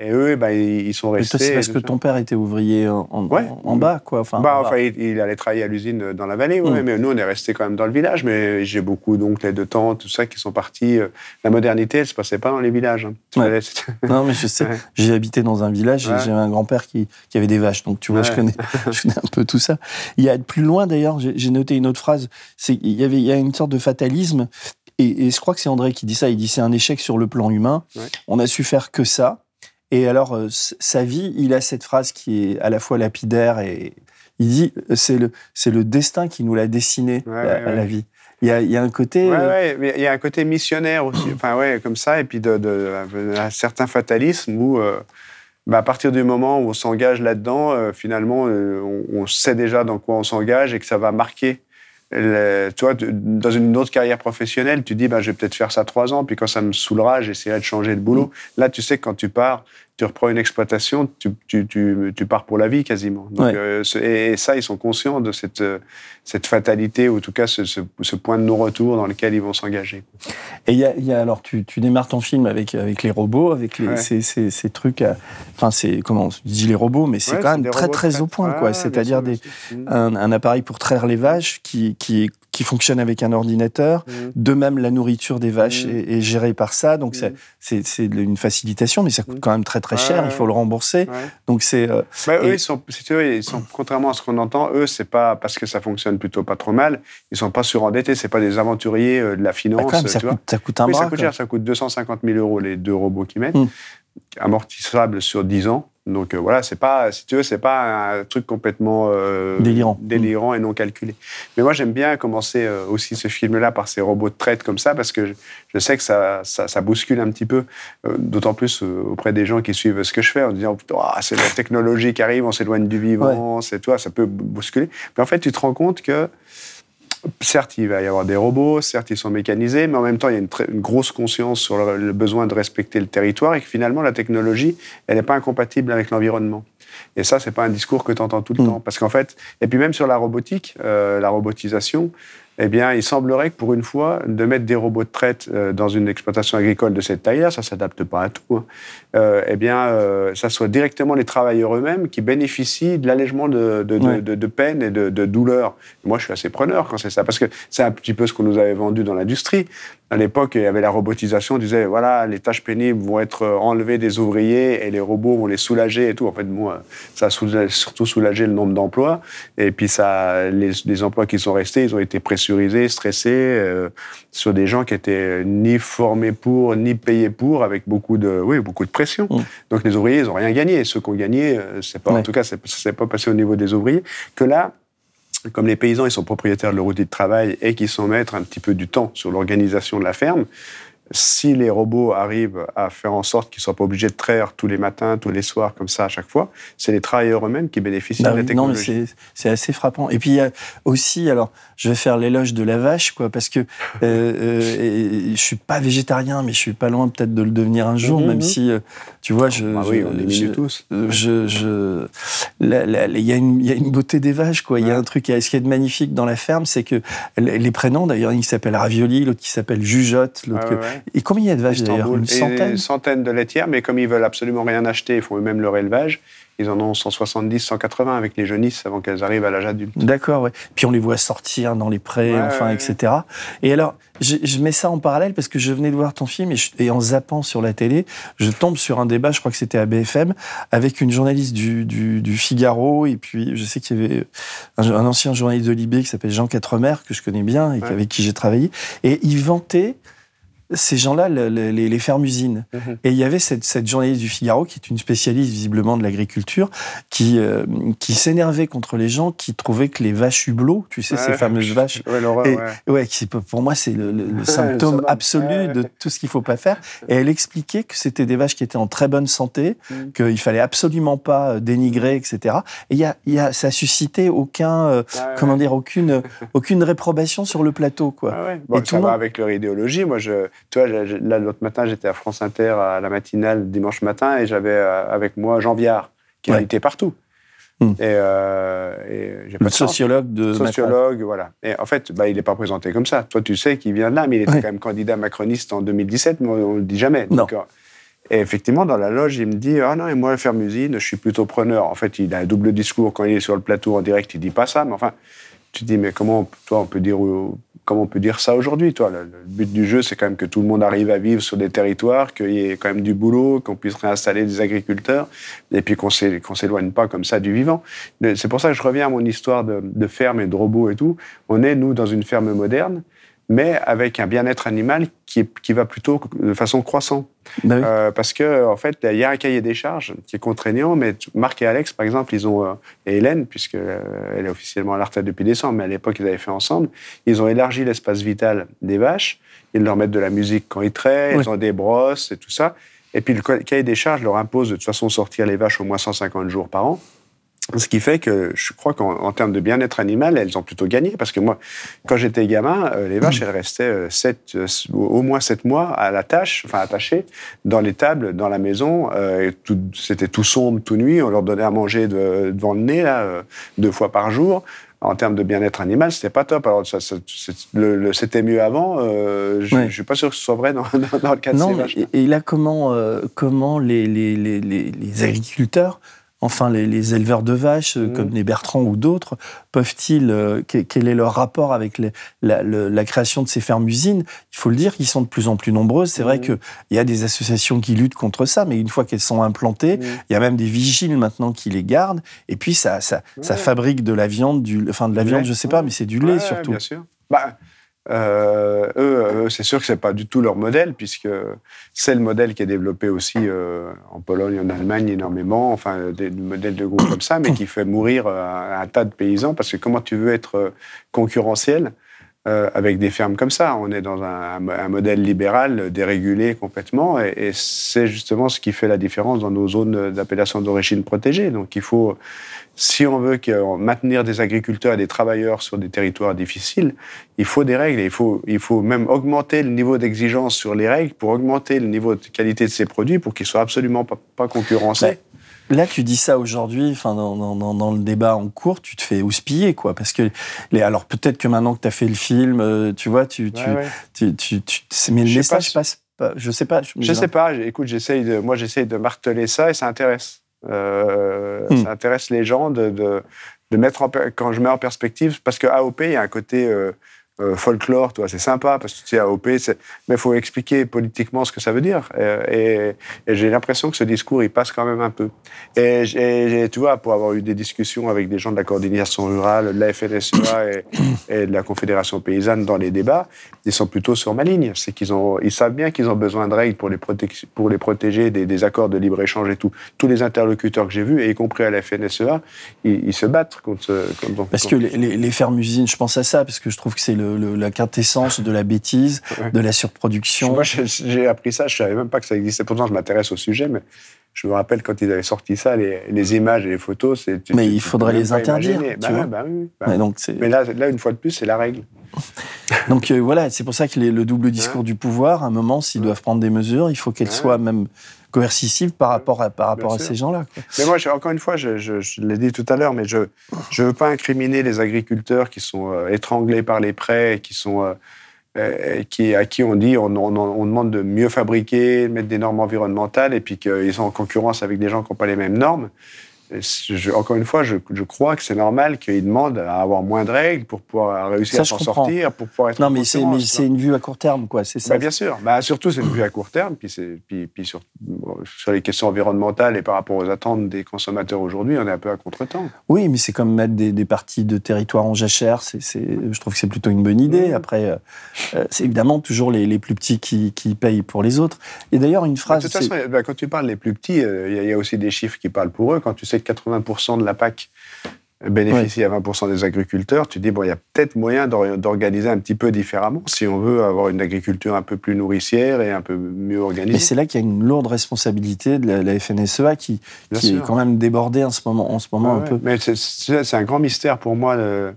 Et eux, ben, ils sont restés. c'est parce que ton père était ouvrier en, en- en bas, quoi. Enfin, bah, en bas. enfin, il, il allait travailler à l'usine dans la vallée, ouais, Mm. mais nous, on est restés quand même dans le village. Mais j'ai beaucoup d'oncles et de tantes, tout ça, qui sont partis. euh, La modernité, elle se passait pas dans les villages. hein. Ouais. Non, mais je sais. J'ai habité dans un village et j'avais un grand-père qui, qui avait des vaches. Donc, tu vois, je, connais, je connais un peu tout ça. Il y a plus loin, d'ailleurs, j'ai noté une autre phrase. Il y avait il y a une sorte de fatalisme. Et, et je crois que c'est André qui dit ça. Il dit c'est un échec sur le plan humain. On a su faire que ça. Et alors, euh, sa vie, il a cette phrase qui est à la fois lapidaire et il dit euh, c'est le, c'est le destin qui nous l'a dessiné, Ouais, la, ouais, ouais. la vie. Il y a, il y a un côté. Ouais, euh, il y a un côté missionnaire aussi, enfin ouais, comme ça, et puis de, de- un certain fatalisme où, euh, bah, à partir du moment où on s'engage là-dedans, euh, finalement, euh, on, on sait déjà dans quoi on s'engage et que ça va marquer le- de- dans une autre carrière professionnelle, tu dis, bah, je vais peut-être faire ça trois ans, puis quand ça me saoulera, j'essaierai de changer de boulot. Là, tu sais que quand tu pars, tu reprends une exploitation, tu, tu, tu, tu pars pour la vie quasiment. Donc, Ouais. euh, et, et ça, ils sont conscients de cette, euh, cette fatalité, ou en tout cas ce, ce, ce point de non-retour dans lequel ils vont s'engager. Et il y a, il y a- alors tu, démarres ton film avec avec les robots, avec les Ouais. ces, ces, ces trucs. Enfin c'est comment je dis les robots, mais c'est Ouais, quand même très très très- au point quoi. ouais, C'est-à-dire des un, un appareil pour traire les vaches qui qui qui fonctionne avec un ordinateur. Mm. De même, la nourriture des vaches est, est gérée par ça, donc c'est- c'est une facilitation, mais ça coûte quand même très très cher. ouais. Il faut le rembourser. Ouais. Donc c'est euh, Bah, eux, et- ils sont, ils contrairement à ce qu'on entend, eux, c'est pas parce que ça fonctionne plutôt pas trop mal. Ils sont pas surendettés. C'est pas des aventuriers euh, de la finance. Bah, quand même, ça tu vois. coûte- ça coûte un oui, bras, Ça coûte cher. Ça coûte 250 000 euros les deux robots qu'ils mettent, Amortissables sur 10 ans. Donc euh, voilà, c'est pas, si tu veux, c'est pas un truc complètement euh, Délirant. délirant et non calculé. Mais moi, j'aime bien commencer euh, aussi ce film-là par ces robots de traite comme ça, parce que je, je sais que ça, ça, ça bouscule un petit peu, d'autant plus auprès des gens qui suivent ce que je fais, en disant Ah, c'est la technologie qui arrive, on s'éloigne du vivant, c'est toi, ça peut bousculer. Mais en fait, tu te rends compte que certes, il va y avoir des robots, certes, ils sont mécanisés, mais en même temps, il y a une, très- une grosse conscience sur le, le besoin de respecter le territoire et que finalement, la technologie, elle n'est pas incompatible avec l'environnement. Et ça, c'est pas un discours que tu entends tout le temps. Parce qu'en fait, et puis même sur la robotique, euh, la robotisation, eh bien, il semblerait que pour une fois, de mettre des robots de traite euh, dans une exploitation agricole de cette taille-là, ça s'adapte pas à tout, hein, euh, eh bien, euh, ça soit directement les travailleurs eux-mêmes qui bénéficient de l'allègement de, de, de- Ouais. de- de peine et de, de douleur. Moi, je suis assez preneur quand c'est ça, parce que c'est un petit peu ce qu'on nous avait vendu dans l'industrie. À l'époque, il y avait la robotisation, on disait, voilà, les tâches pénibles vont être enlevées des ouvriers et les robots vont les soulager et tout. En fait, bon, euh, ça a surtout soulagé le nombre d'emplois. Et puis, ça, les, les emplois qui sont restés, ils ont été pressurisés, stressés euh, sur des gens qui étaient ni formés pour, ni payés pour, avec beaucoup de, oui, beaucoup de pression. Donc, les ouvriers, ils n'ont rien gagné. Ceux qui ont gagné, euh, c'est pas, en tout cas, c'est- ça s'est pas passé au niveau des ouvriers. Que là, comme les paysans, ils sont propriétaires de leur outil de travail et qu'ils sont maîtres un petit peu du temps sur l'organisation de la ferme, si les robots arrivent à faire en sorte qu'ils ne soient pas obligés de traire tous les matins, tous les soirs, comme ça à chaque fois, c'est les travailleurs eux-mêmes qui bénéficient Bah de la oui, non, mais technologie. c'est assez frappant. Et puis il y a aussi, alors, je vais faire l'éloge de la vache, quoi, parce que euh, euh, je suis pas végétarien, mais je suis pas loin peut-être de le devenir un jour, Mhm, même si, euh, tu vois, je, Bah oui, on diminue je- tous. Je, je, il y a une, il y a une beauté des vaches, quoi. Il y a un truc, ce qui est magnifique dans la ferme, c'est que les prénoms, d'ailleurs, il s'appelle Ravioli, l'autre qui s'appelle Jugeote, l'autre Ouais, que- ouais, ouais. Et combien il y a de vaches d'ailleurs? Une centaine? Une centaine de laitières, mais comme ils veulent absolument rien acheter, ils font eux-mêmes leur élevage. Ils en ont 170, 180 avec les jeunisses avant qu'elles arrivent à l'âge adulte. D'accord, ouais. Puis on les voit sortir dans les prés, Ouais, enfin, ouais, etc. Et alors, je, je mets ça en parallèle parce que je venais de voir ton film et, je- et en zappant sur la télé, je tombe sur un débat, je crois que c'était à BFM, avec une journaliste du, du, du Figaro et puis je sais qu'il y avait un, un ancien journaliste de Libé qui s'appelle Jean Quatremer, que je connais bien et Ouais. avec qui j'ai travaillé. Et il vantait ces gens-là, le- le- les, les fermes-usines. Mhm. Et il y avait cette, cette journaliste du Figaro, qui est une spécialiste visiblement de l'agriculture, qui, euh, qui s'énervait contre les gens qui trouvaient que les vaches hublots, tu sais, ces fameuses vaches, Ouais, et- ouais. ouais, qui, pour moi, c'est le, le- le symptôme absolu de tout ce qu'il faut pas faire. Et elle expliquait que c'était des vaches qui étaient en très bonne santé, Mm. qu'il fallait absolument pas euh, dénigrer, etc. Et y a, y a, ça a suscité aucun, euh, comment dire, aucune, aucune réprobation sur le plateau, quoi. Ah. Bon, Et tout ça le va monde- avec leur idéologie. Moi, je, tu vois, là, l'autre matin, j'étais à France Inter à la matinale dimanche matin et j'avais euh, avec moi Jean Viard, qui Ouais. invitait partout. Hmm. Et, euh, et j'ai pas Le de sociologue de Sociologue, voilà. Et en fait, bah, il n'est pas présenté comme ça. Toi, tu sais qu'il vient de là, mais il était Ouais. quand même candidat macroniste en 2017, mais on ne le dit jamais. Non. Donc, euh, et effectivement, dans la loge, il me dit Ah non, et moi, ferme usine, je suis plutôt preneur. En fait, il a un double discours. Quand il est sur le plateau en direct, il dit pas ça. Mais enfin, tu te dis Mais comment, toi, on peut dire, comment on peut dire ça aujourd'hui toi? Le, but du jeu, c'est quand même que tout le monde arrive à vivre sur des territoires, qu'il y ait quand même du boulot, qu'on puisse réinstaller des agriculteurs, et puis qu'on qu'on s'éloigne pas comme ça du vivant. C'est pour ça que je reviens à mon histoire de, de ferme et de robots et tout. On est, nous, dans une ferme moderne mais avec un bien-être animal qui, est- qui va plutôt de façon croissante. Bah oui. Euh, parce que en fait, il y a un cahier des charges qui est contraignant, mais Marc et Alex, par exemple, ils ont euh, et Hélène, puisque euh, elle est officiellement à la retraite depuis décembre, mais à l'époque ils avaient fait ensemble, ils ont élargi l'espace vital des vaches. Ils leur mettent de la musique quand ils traient, Oui. ils ont des brosses et tout ça. Et puis le ca- cahier des charges leur impose de toute façon sortir les vaches au moins 150 jours par an. Ce qui fait que je crois qu'en en termes de bien-être animal, elles ont plutôt gagné. Parce que moi, quand j'étais gamin, euh, les vaches, elles restaient euh, sept, euh, au moins sept mois à la tâche, enfin attachées, dans les tables, dans la maison. euh, C'était tout sombre, tout nuit. On leur donnait à manger de- devant le nez, là, euh, deux fois par jour. En termes de bien-être animal, c'était pas top. Alors, ça, ça- c'était mieux avant. euh, je, Ouais. je suis pas sûr que ce soit vrai dans, dans- dans le cas de Non, ces mais- vaches. et, et là, comment, euh, comment les, les, les, les, les agriculteurs, enfin les, les éleveurs de vaches, euh, comme les Bertrand ou d'autres, peuvent-ils, euh, que- quel est leur rapport avec les- la, le- la création de ces fermes-usines? Il faut le dire, qu'ils sont de plus en plus nombreuses. C'est vrai qu'il y a des associations qui luttent contre ça, mais une fois qu'elles sont implantées, il y a même des vigiles maintenant qui les gardent. Et puis, ça, ça, ça fabrique de la viande, du, enfin de la viande, je sais pas, mais c'est du lait surtout. Bien sûr. Bah, euh, eux, c'est sûr que c'est pas du tout leur modèle, puisque c'est le modèle qui est développé aussi euh, en Pologne, en Allemagne énormément, enfin des modèles de groupe comme ça, mais qui fait mourir euh, un tas de paysans, parce que comment tu veux être concurrentiel avec des fermes comme ça? On est dans un, un modèle libéral, dérégulé complètement, et, et c'est justement ce qui fait la différence dans nos zones d'appellation d'origine protégée. Donc il faut si on veut que- maintenir des agriculteurs et des travailleurs sur des territoires difficiles, il faut des règles. et Il faut, il faut même augmenter le niveau d'exigence sur les règles pour augmenter le niveau de qualité de ces produits pour qu'ils soient absolument pas, pas concurrencés. Là, tu dis ça aujourd'hui, enfin, dans, dans- le débat en cours, tu te fais houspiller, quoi. Parce que, les, alors peut-être que maintenant que tu as fait le film, euh, tu vois, tu. tu, Ouais, ouais. tu, tu- tu- mais le Je message passe pas. Je sais pas. Je sais pas. Écoute, j'essaye de, moi, j'essaye de marteler ça et ça intéresse. Euh, Hmm. Ça intéresse les gens de, de, de mettre en, quand je mets en perspective, parce que AOP, il y a un côté euh, euh, folklore, toi, c'est sympa, parce que tu sais, AOP, c'est- mais il faut expliquer politiquement ce que ça veut dire. Et j'ai l'impression que ce discours, il passe quand même un peu. Et, tu vois, pour avoir eu des discussions avec des gens de la coordination rurale, de la FNSEA et, de la Confédération paysanne dans les débats, ils sont plutôt sur ma ligne. C'est qu'ils ont, ils savent bien qu'ils ont besoin de règles pour les, pour les protéger des, accords de libre-échange et tout. Tous les interlocuteurs que j'ai vus, y compris à la FNSEA, ils, se battent contre contre- Parce que les, les- les fermes-usines, je pense à ça, parce que je trouve que c'est le- le- la quintessence de la bêtise, de la surproduction. Moi, j'ai j'ai appris ça, je savais même pas que ça existait. Pourtant, je m'intéresse au sujet, mais je me rappelle quand ils avaient sorti ça, les, les images et les photos. c'est- Mais tu- il faudrait les interdire, tu Bah vois. bah oui, bah oui. donc c'est- mais là, là, une fois de plus, c'est la règle. Donc euh, voilà, c'est pour ça que les- le double discours du pouvoir, à un moment, s'ils doivent prendre des mesures, il faut qu'elles soient même coercitives par rapport à, par rapport à sûr. ces gens-là. Mais moi, je- encore une fois, je, je- je l'ai dit tout à l'heure, mais je ne veux pas incriminer les agriculteurs qui sont euh, étranglés par les prêts, et qui sont, euh, qui, à qui on dit on, on- on demande de mieux fabriquer, de mettre des normes environnementales, et puis qu'ils sont en concurrence avec des gens qui n'ont pas les mêmes normes. Je- encore une fois, je, je crois que c'est normal qu'ils demandent à avoir moins de règles pour pouvoir réussir Ça, à s'en sortir, pour pouvoir être Non, mais c'est une vue à court terme, quoi. C'est ça. bah, bien sûr. Bah, surtout, c'est une vue à court terme. Puis, puis, puis sur, bon, sur les questions environnementales et par rapport aux attentes des consommateurs aujourd'hui, on est un peu à contre-temps. Oui, mais c'est comme mettre des, des parties de territoire en jachère. Je trouve que c'est plutôt une bonne idée. Mmh. Après, euh, euh, c'est évidemment toujours les, les plus petits qui, qui payent pour les autres. Et d'ailleurs, une De phrase. toute c'est- façon, bah, quand tu parles des plus petits, euh, il y, y a aussi des chiffres qui parlent pour eux. Quand tu sais que 80% de la PAC bénéficie à 20% des agriculteurs, tu dis, bon, il y a peut-être moyen d'or- d'organiser un petit peu différemment si on veut avoir une agriculture un peu plus nourricière et un peu mieux organisée. Mais c'est là qu'il y a une lourde responsabilité de la, la FNSEA qui, Bien qui est quand même débordée en ce moment, en ce moment Ouais, un ouais. peu. Mais c'est- un grand mystère pour moi, le,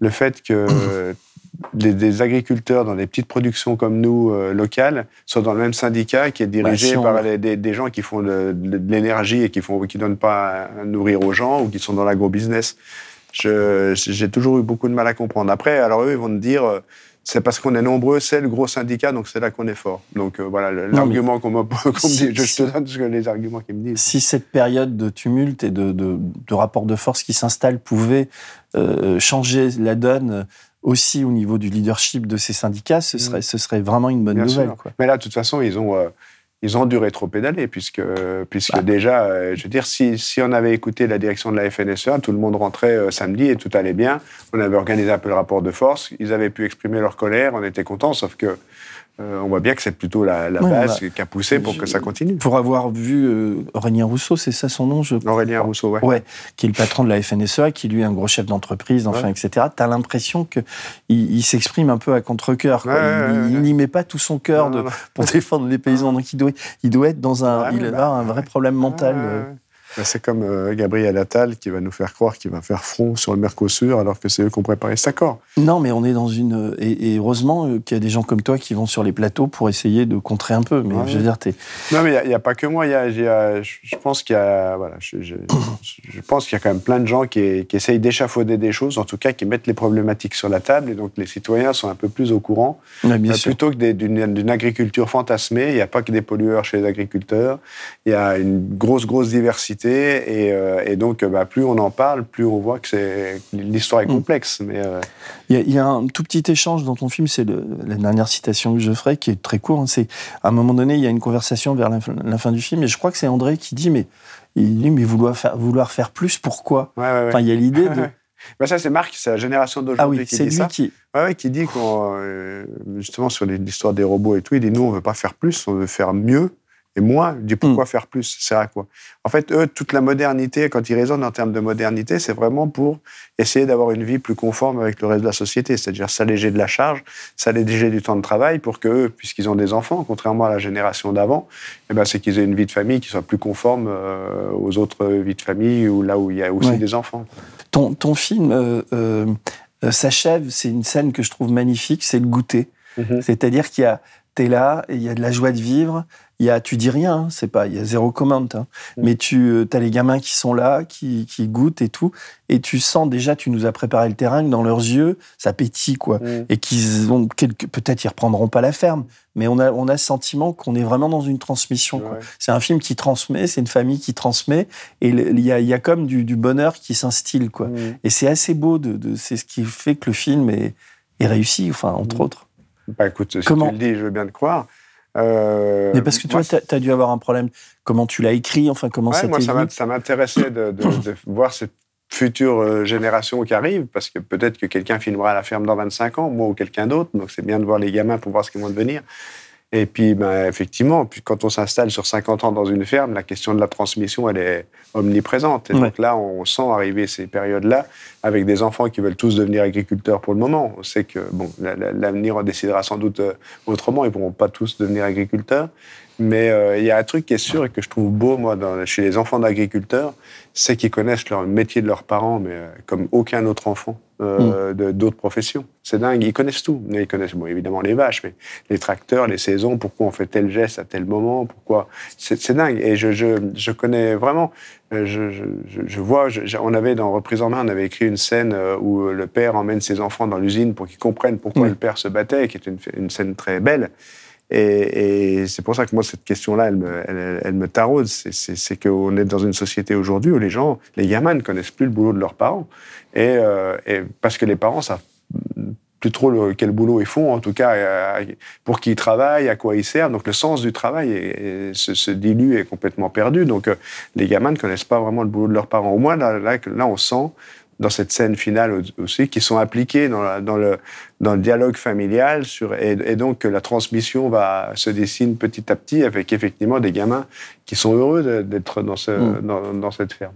le fait que des, des agriculteurs dans des petites productions comme nous, euh, locales, soient dans le même syndicat qui est dirigé Bah, si on- par les- des, des gens qui font de, de- de l'énergie et qui ne qui donnent pas à nourrir aux gens ou qui sont dans l'agro-business. J'ai toujours eu beaucoup de mal à comprendre. Après, alors eux, ils vont te dire... euh, c'est parce qu'on est nombreux, c'est le gros syndicat, donc c'est là qu'on est fort. Donc euh, voilà, l'argument qu'on me, me dit, je si- te donne que les arguments qu'ils me disent. Si cette période de tumulte et de, de, de rapport de force qui s'installe pouvait euh, changer la donne aussi au niveau du leadership de ces syndicats, ce serait, ce serait vraiment une bonne Bien nouvelle. Quoi. Mais là, de toute façon, ils ont, euh, ils ont dû rétro-pédaler, puisque, puisque Bah. déjà, euh, je veux dire, si, si on avait écouté la direction de la FNSEA, tout le monde rentrait euh, samedi et tout allait bien. On avait organisé un peu le rapport de force, ils avaient pu exprimer leur colère, on était contents, sauf que euh, on voit bien que c'est plutôt la, la Ouais, base bah, qui a poussé pour que ça continue. Pour avoir vu euh, Aurélien Rousseau, c'est ça son nom je... Aurélien Rousseau, ouais. Ouais, qui est le patron de la FNSEA, qui lui est un gros chef d'entreprise, enfin, Ouais. etc. Tu as l'impression qu'il il, s'exprime un peu à ouais, il n'y met pas tout son cœur de- pour défendre les paysans. Donc il doit, il doit être dans un. Il a bah, un vrai problème mental. Euh. Bah, c'est comme euh, Gabriel Attal qui va nous faire croire qu'il va faire front sur le Mercosur alors que c'est eux qui ont préparé cet accord. Non, mais on est dans une. Et, et heureusement euh, qu'il y a des gens comme toi qui vont sur les plateaux pour essayer de contrer un peu. Mais Ouais. je veux dire, t'es. Non, mais il n'y a, pas que moi. il Y a, il y a- je pense qu'il y a, voilà, je, je- je pense qu'il y a quand même plein de gens qui, qui essayent d'échafauder des choses, en tout cas qui mettent les problématiques sur la table, et donc les citoyens sont un peu plus au courant. Ouais, bien Euh, sûr. plutôt que d'une agriculture fantasmée, il n'y a pas que des pollueurs chez les agriculteurs. Il y a une grosse, grosse diversité, et, euh, et donc euh, bah, plus on en parle, plus on voit que l'histoire est Mm. complexe. Mais euh, Il y, a, il y a un tout petit échange dans ton film, c'est la dernière citation que je ferai, qui est très court. hein, c'est à un moment donné, il y a une conversation vers la, fin- la fin du film, et je crois que c'est André qui dit, mais il dit, mais vouloir faire, vouloir faire plus, pourquoi? Ouais, ouais, ouais. Enfin, il y a l'idée de. Bah ça, c'est Marc, c'est la génération Ah d'aujourd'hui oui, qui c'est dit lui ça. qui. Ouais, ouais, qui dit qu'on, euh, justement sur l'histoire des robots et tout, il dit nous on veut pas faire plus, on veut faire mieux et moins. Dit pourquoi faire plus? Sert à quoi? En fait, eux, toute la modernité, quand ils raisonnent en termes de modernité, c'est vraiment pour essayer d'avoir une vie plus conforme avec le reste de la société, c'est-à-dire s'alléger de la charge, s'alléger du temps de travail pour que puisqu'ils ont des enfants, contrairement à la génération d'avant, eh ben, c'est qu'ils aient une vie de famille qui soit plus conforme euh, aux autres vies de famille ou là où il y a aussi Ouais. des enfants. Ton, ton film euh, euh, s'achève, c'est une scène que je trouve magnifique, c'est le goûter. Mhm. C'est-à-dire qu'il y a, t'es là, et il y a de la joie de vivre. Il y a, tu dis rien, hein, c'est pas, il y a zéro commande, hein. mais tu as les gamins qui sont là, qui, qui goûtent et tout, et tu sens déjà, tu nous as préparé le terrain, que dans leurs yeux, ça pétille quoi, Mm. et qu'ils ont peut-être ils reprendront pas la ferme, mais on a, on a ce sentiment qu'on est vraiment dans une transmission. quoi. C'est un film qui transmet, c'est une famille qui transmet, et il y a, y a comme du, du bonheur qui s'instille quoi. Mm. Et c'est assez beau, de, de- c'est ce qui fait que le film est, est réussi, enfin entre Mm. autres. Bah écoute, si Comment tu le dis, je veux bien te croire. Euh, Mais parce que toi, tu as, dû avoir un problème. Comment tu l'as écrit Enfin, comment Ouais, ça moi, t'est ça venu m'a- ça m'intéressait de, de- de voir cette future euh, génération qui arrive, parce que peut-être que quelqu'un filmera la ferme dans 25 ans, moi ou quelqu'un d'autre, donc c'est bien de voir les gamins pour voir ce qu'ils vont devenir. Et puis, ben, effectivement, puis quand on s'installe sur 50 ans dans une ferme, la question de la transmission, elle est omniprésente. Et Ouais. donc là, on sent arriver ces périodes-là avec des enfants qui veulent tous devenir agriculteurs pour le moment. On sait que bon, la- la- l'avenir en décidera sans doute euh, autrement. Ils ne pourront pas tous devenir agriculteurs. Mais euh, il y a un truc qui est sûr et que je trouve beau, moi, dans- chez les enfants d'agriculteurs, c'est qu'ils connaissent le métier de leurs parents, mais euh, comme aucun autre enfant euh, de- d'autres professions. C'est dingue, ils connaissent tout. Ils connaissent bon, évidemment les vaches, mais les tracteurs, les saisons, pourquoi on fait tel geste à tel moment, pourquoi? C'est dingue. Et je, je, je connais vraiment. euh, Je, je, vois, on avait dans Reprise en main, on avait écrit une scène où le père emmène ses enfants dans l'usine pour qu'ils comprennent pourquoi le père se battait, qui est une, une scène très belle. Et, et c'est pour ça que moi, cette question-là, elle me, elle, me taraude. C'est- qu'on est dans une société aujourd'hui où les gens, les gamins ne connaissent plus le boulot de leurs parents. Et, euh, et parce que les parents savent plus trop le- quel boulot ils font, en tout cas, euh, pour qui ils travaillent, à quoi ils servent. Donc le sens du travail se, se dilue et est complètement perdu. Donc euh, les gamins ne connaissent pas vraiment le boulot de leurs parents. Au moins, là, là, on sent dans cette scène finale au- aussi, qui sont impliqués dans, la- dans, le, dans le dialogue familial, sur, et, et donc que la transmission va, se dessine petit à petit avec effectivement des gamins qui sont heureux d'être dans, ce, Mm. dans, dans cette ferme.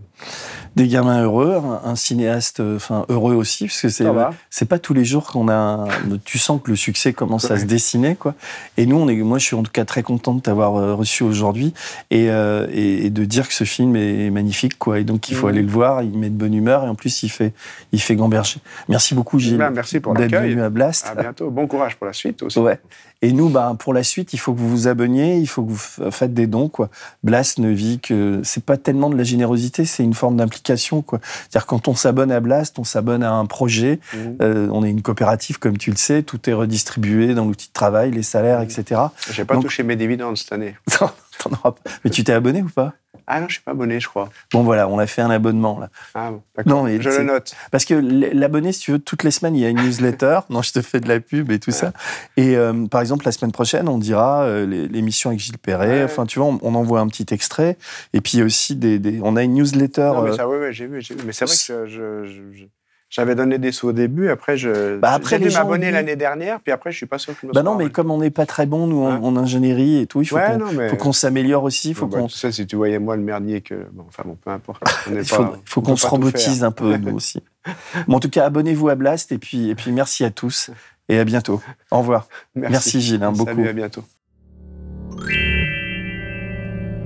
Des gamins heureux, un, un cinéaste, enfin heureux aussi, parce que c'est c'est pas tous les jours qu'on a. tu sens que le succès commence à se dessiner, quoi. Et nous, on est, moi, je suis en tout cas très content de t'avoir euh, reçu aujourd'hui et, euh, et, et de dire que ce film est magnifique, quoi. Et donc, il faut Mhm. aller le voir. Il met de bonne humeur et en plus, il fait, il fait gamberger. Merci beaucoup, Gilles. Ben, merci pour l'accueil. Blast. À bientôt. Bon courage pour la suite aussi. Ouais. Et nous, bah, pour la suite, il faut que vous vous abonniez, il faut que vous faites des dons, quoi. Blast ne vit que, c'est pas tellement de la générosité, c'est une forme d'implication, quoi. C'est-à-dire, quand on s'abonne à Blast, on s'abonne à un projet, Mhm. euh, on est une coopérative, comme tu le sais, tout est redistribué dans l'outil de travail, les salaires, etc. J'ai pas Donc- touché mes dividendes cette année. T'en auras pas. Mais tu t'es abonné ou pas? Ah non, je suis pas abonné, je crois. Bon, voilà, on a fait un abonnement, là. Ah bon, d'accord. mais je le note. Parce que l'abonné, si tu veux, toutes les semaines, il y a une newsletter. non, je te fais de la pub et tout ça. Et euh, par exemple, la semaine prochaine, on dira euh, l'émission avec Gilles Perret. Ouais. Enfin, tu vois, on, on envoie un petit extrait. Et puis il y a aussi des, des- on a une newsletter. Non, mais euh, ça, oui, oui, j'ai vu, j'ai vu. Mais c'est vrai que je- je- je- je- j'avais donné des sous au début, après je. Bah, après, j'ai dû m'abonner l'année dernière, puis après je suis pas sûr que je me bah non, mais comme on n'est pas très bon, nous, en, en ingénierie et tout, il faut Ouais, qu'on mais- s'améliore aussi. Il faut bah, qu'on tu sais, si tu voyais moi le merdier que. Bon, enfin bon, peu importe. On il faut, qu'on se faire. un peu, nous aussi. Bon, en tout cas, abonnez-vous à Blast et puis, et puis merci à tous et à bientôt. Au revoir. Merci. Merci, Gilles, hein, beaucoup. Salut, à bientôt.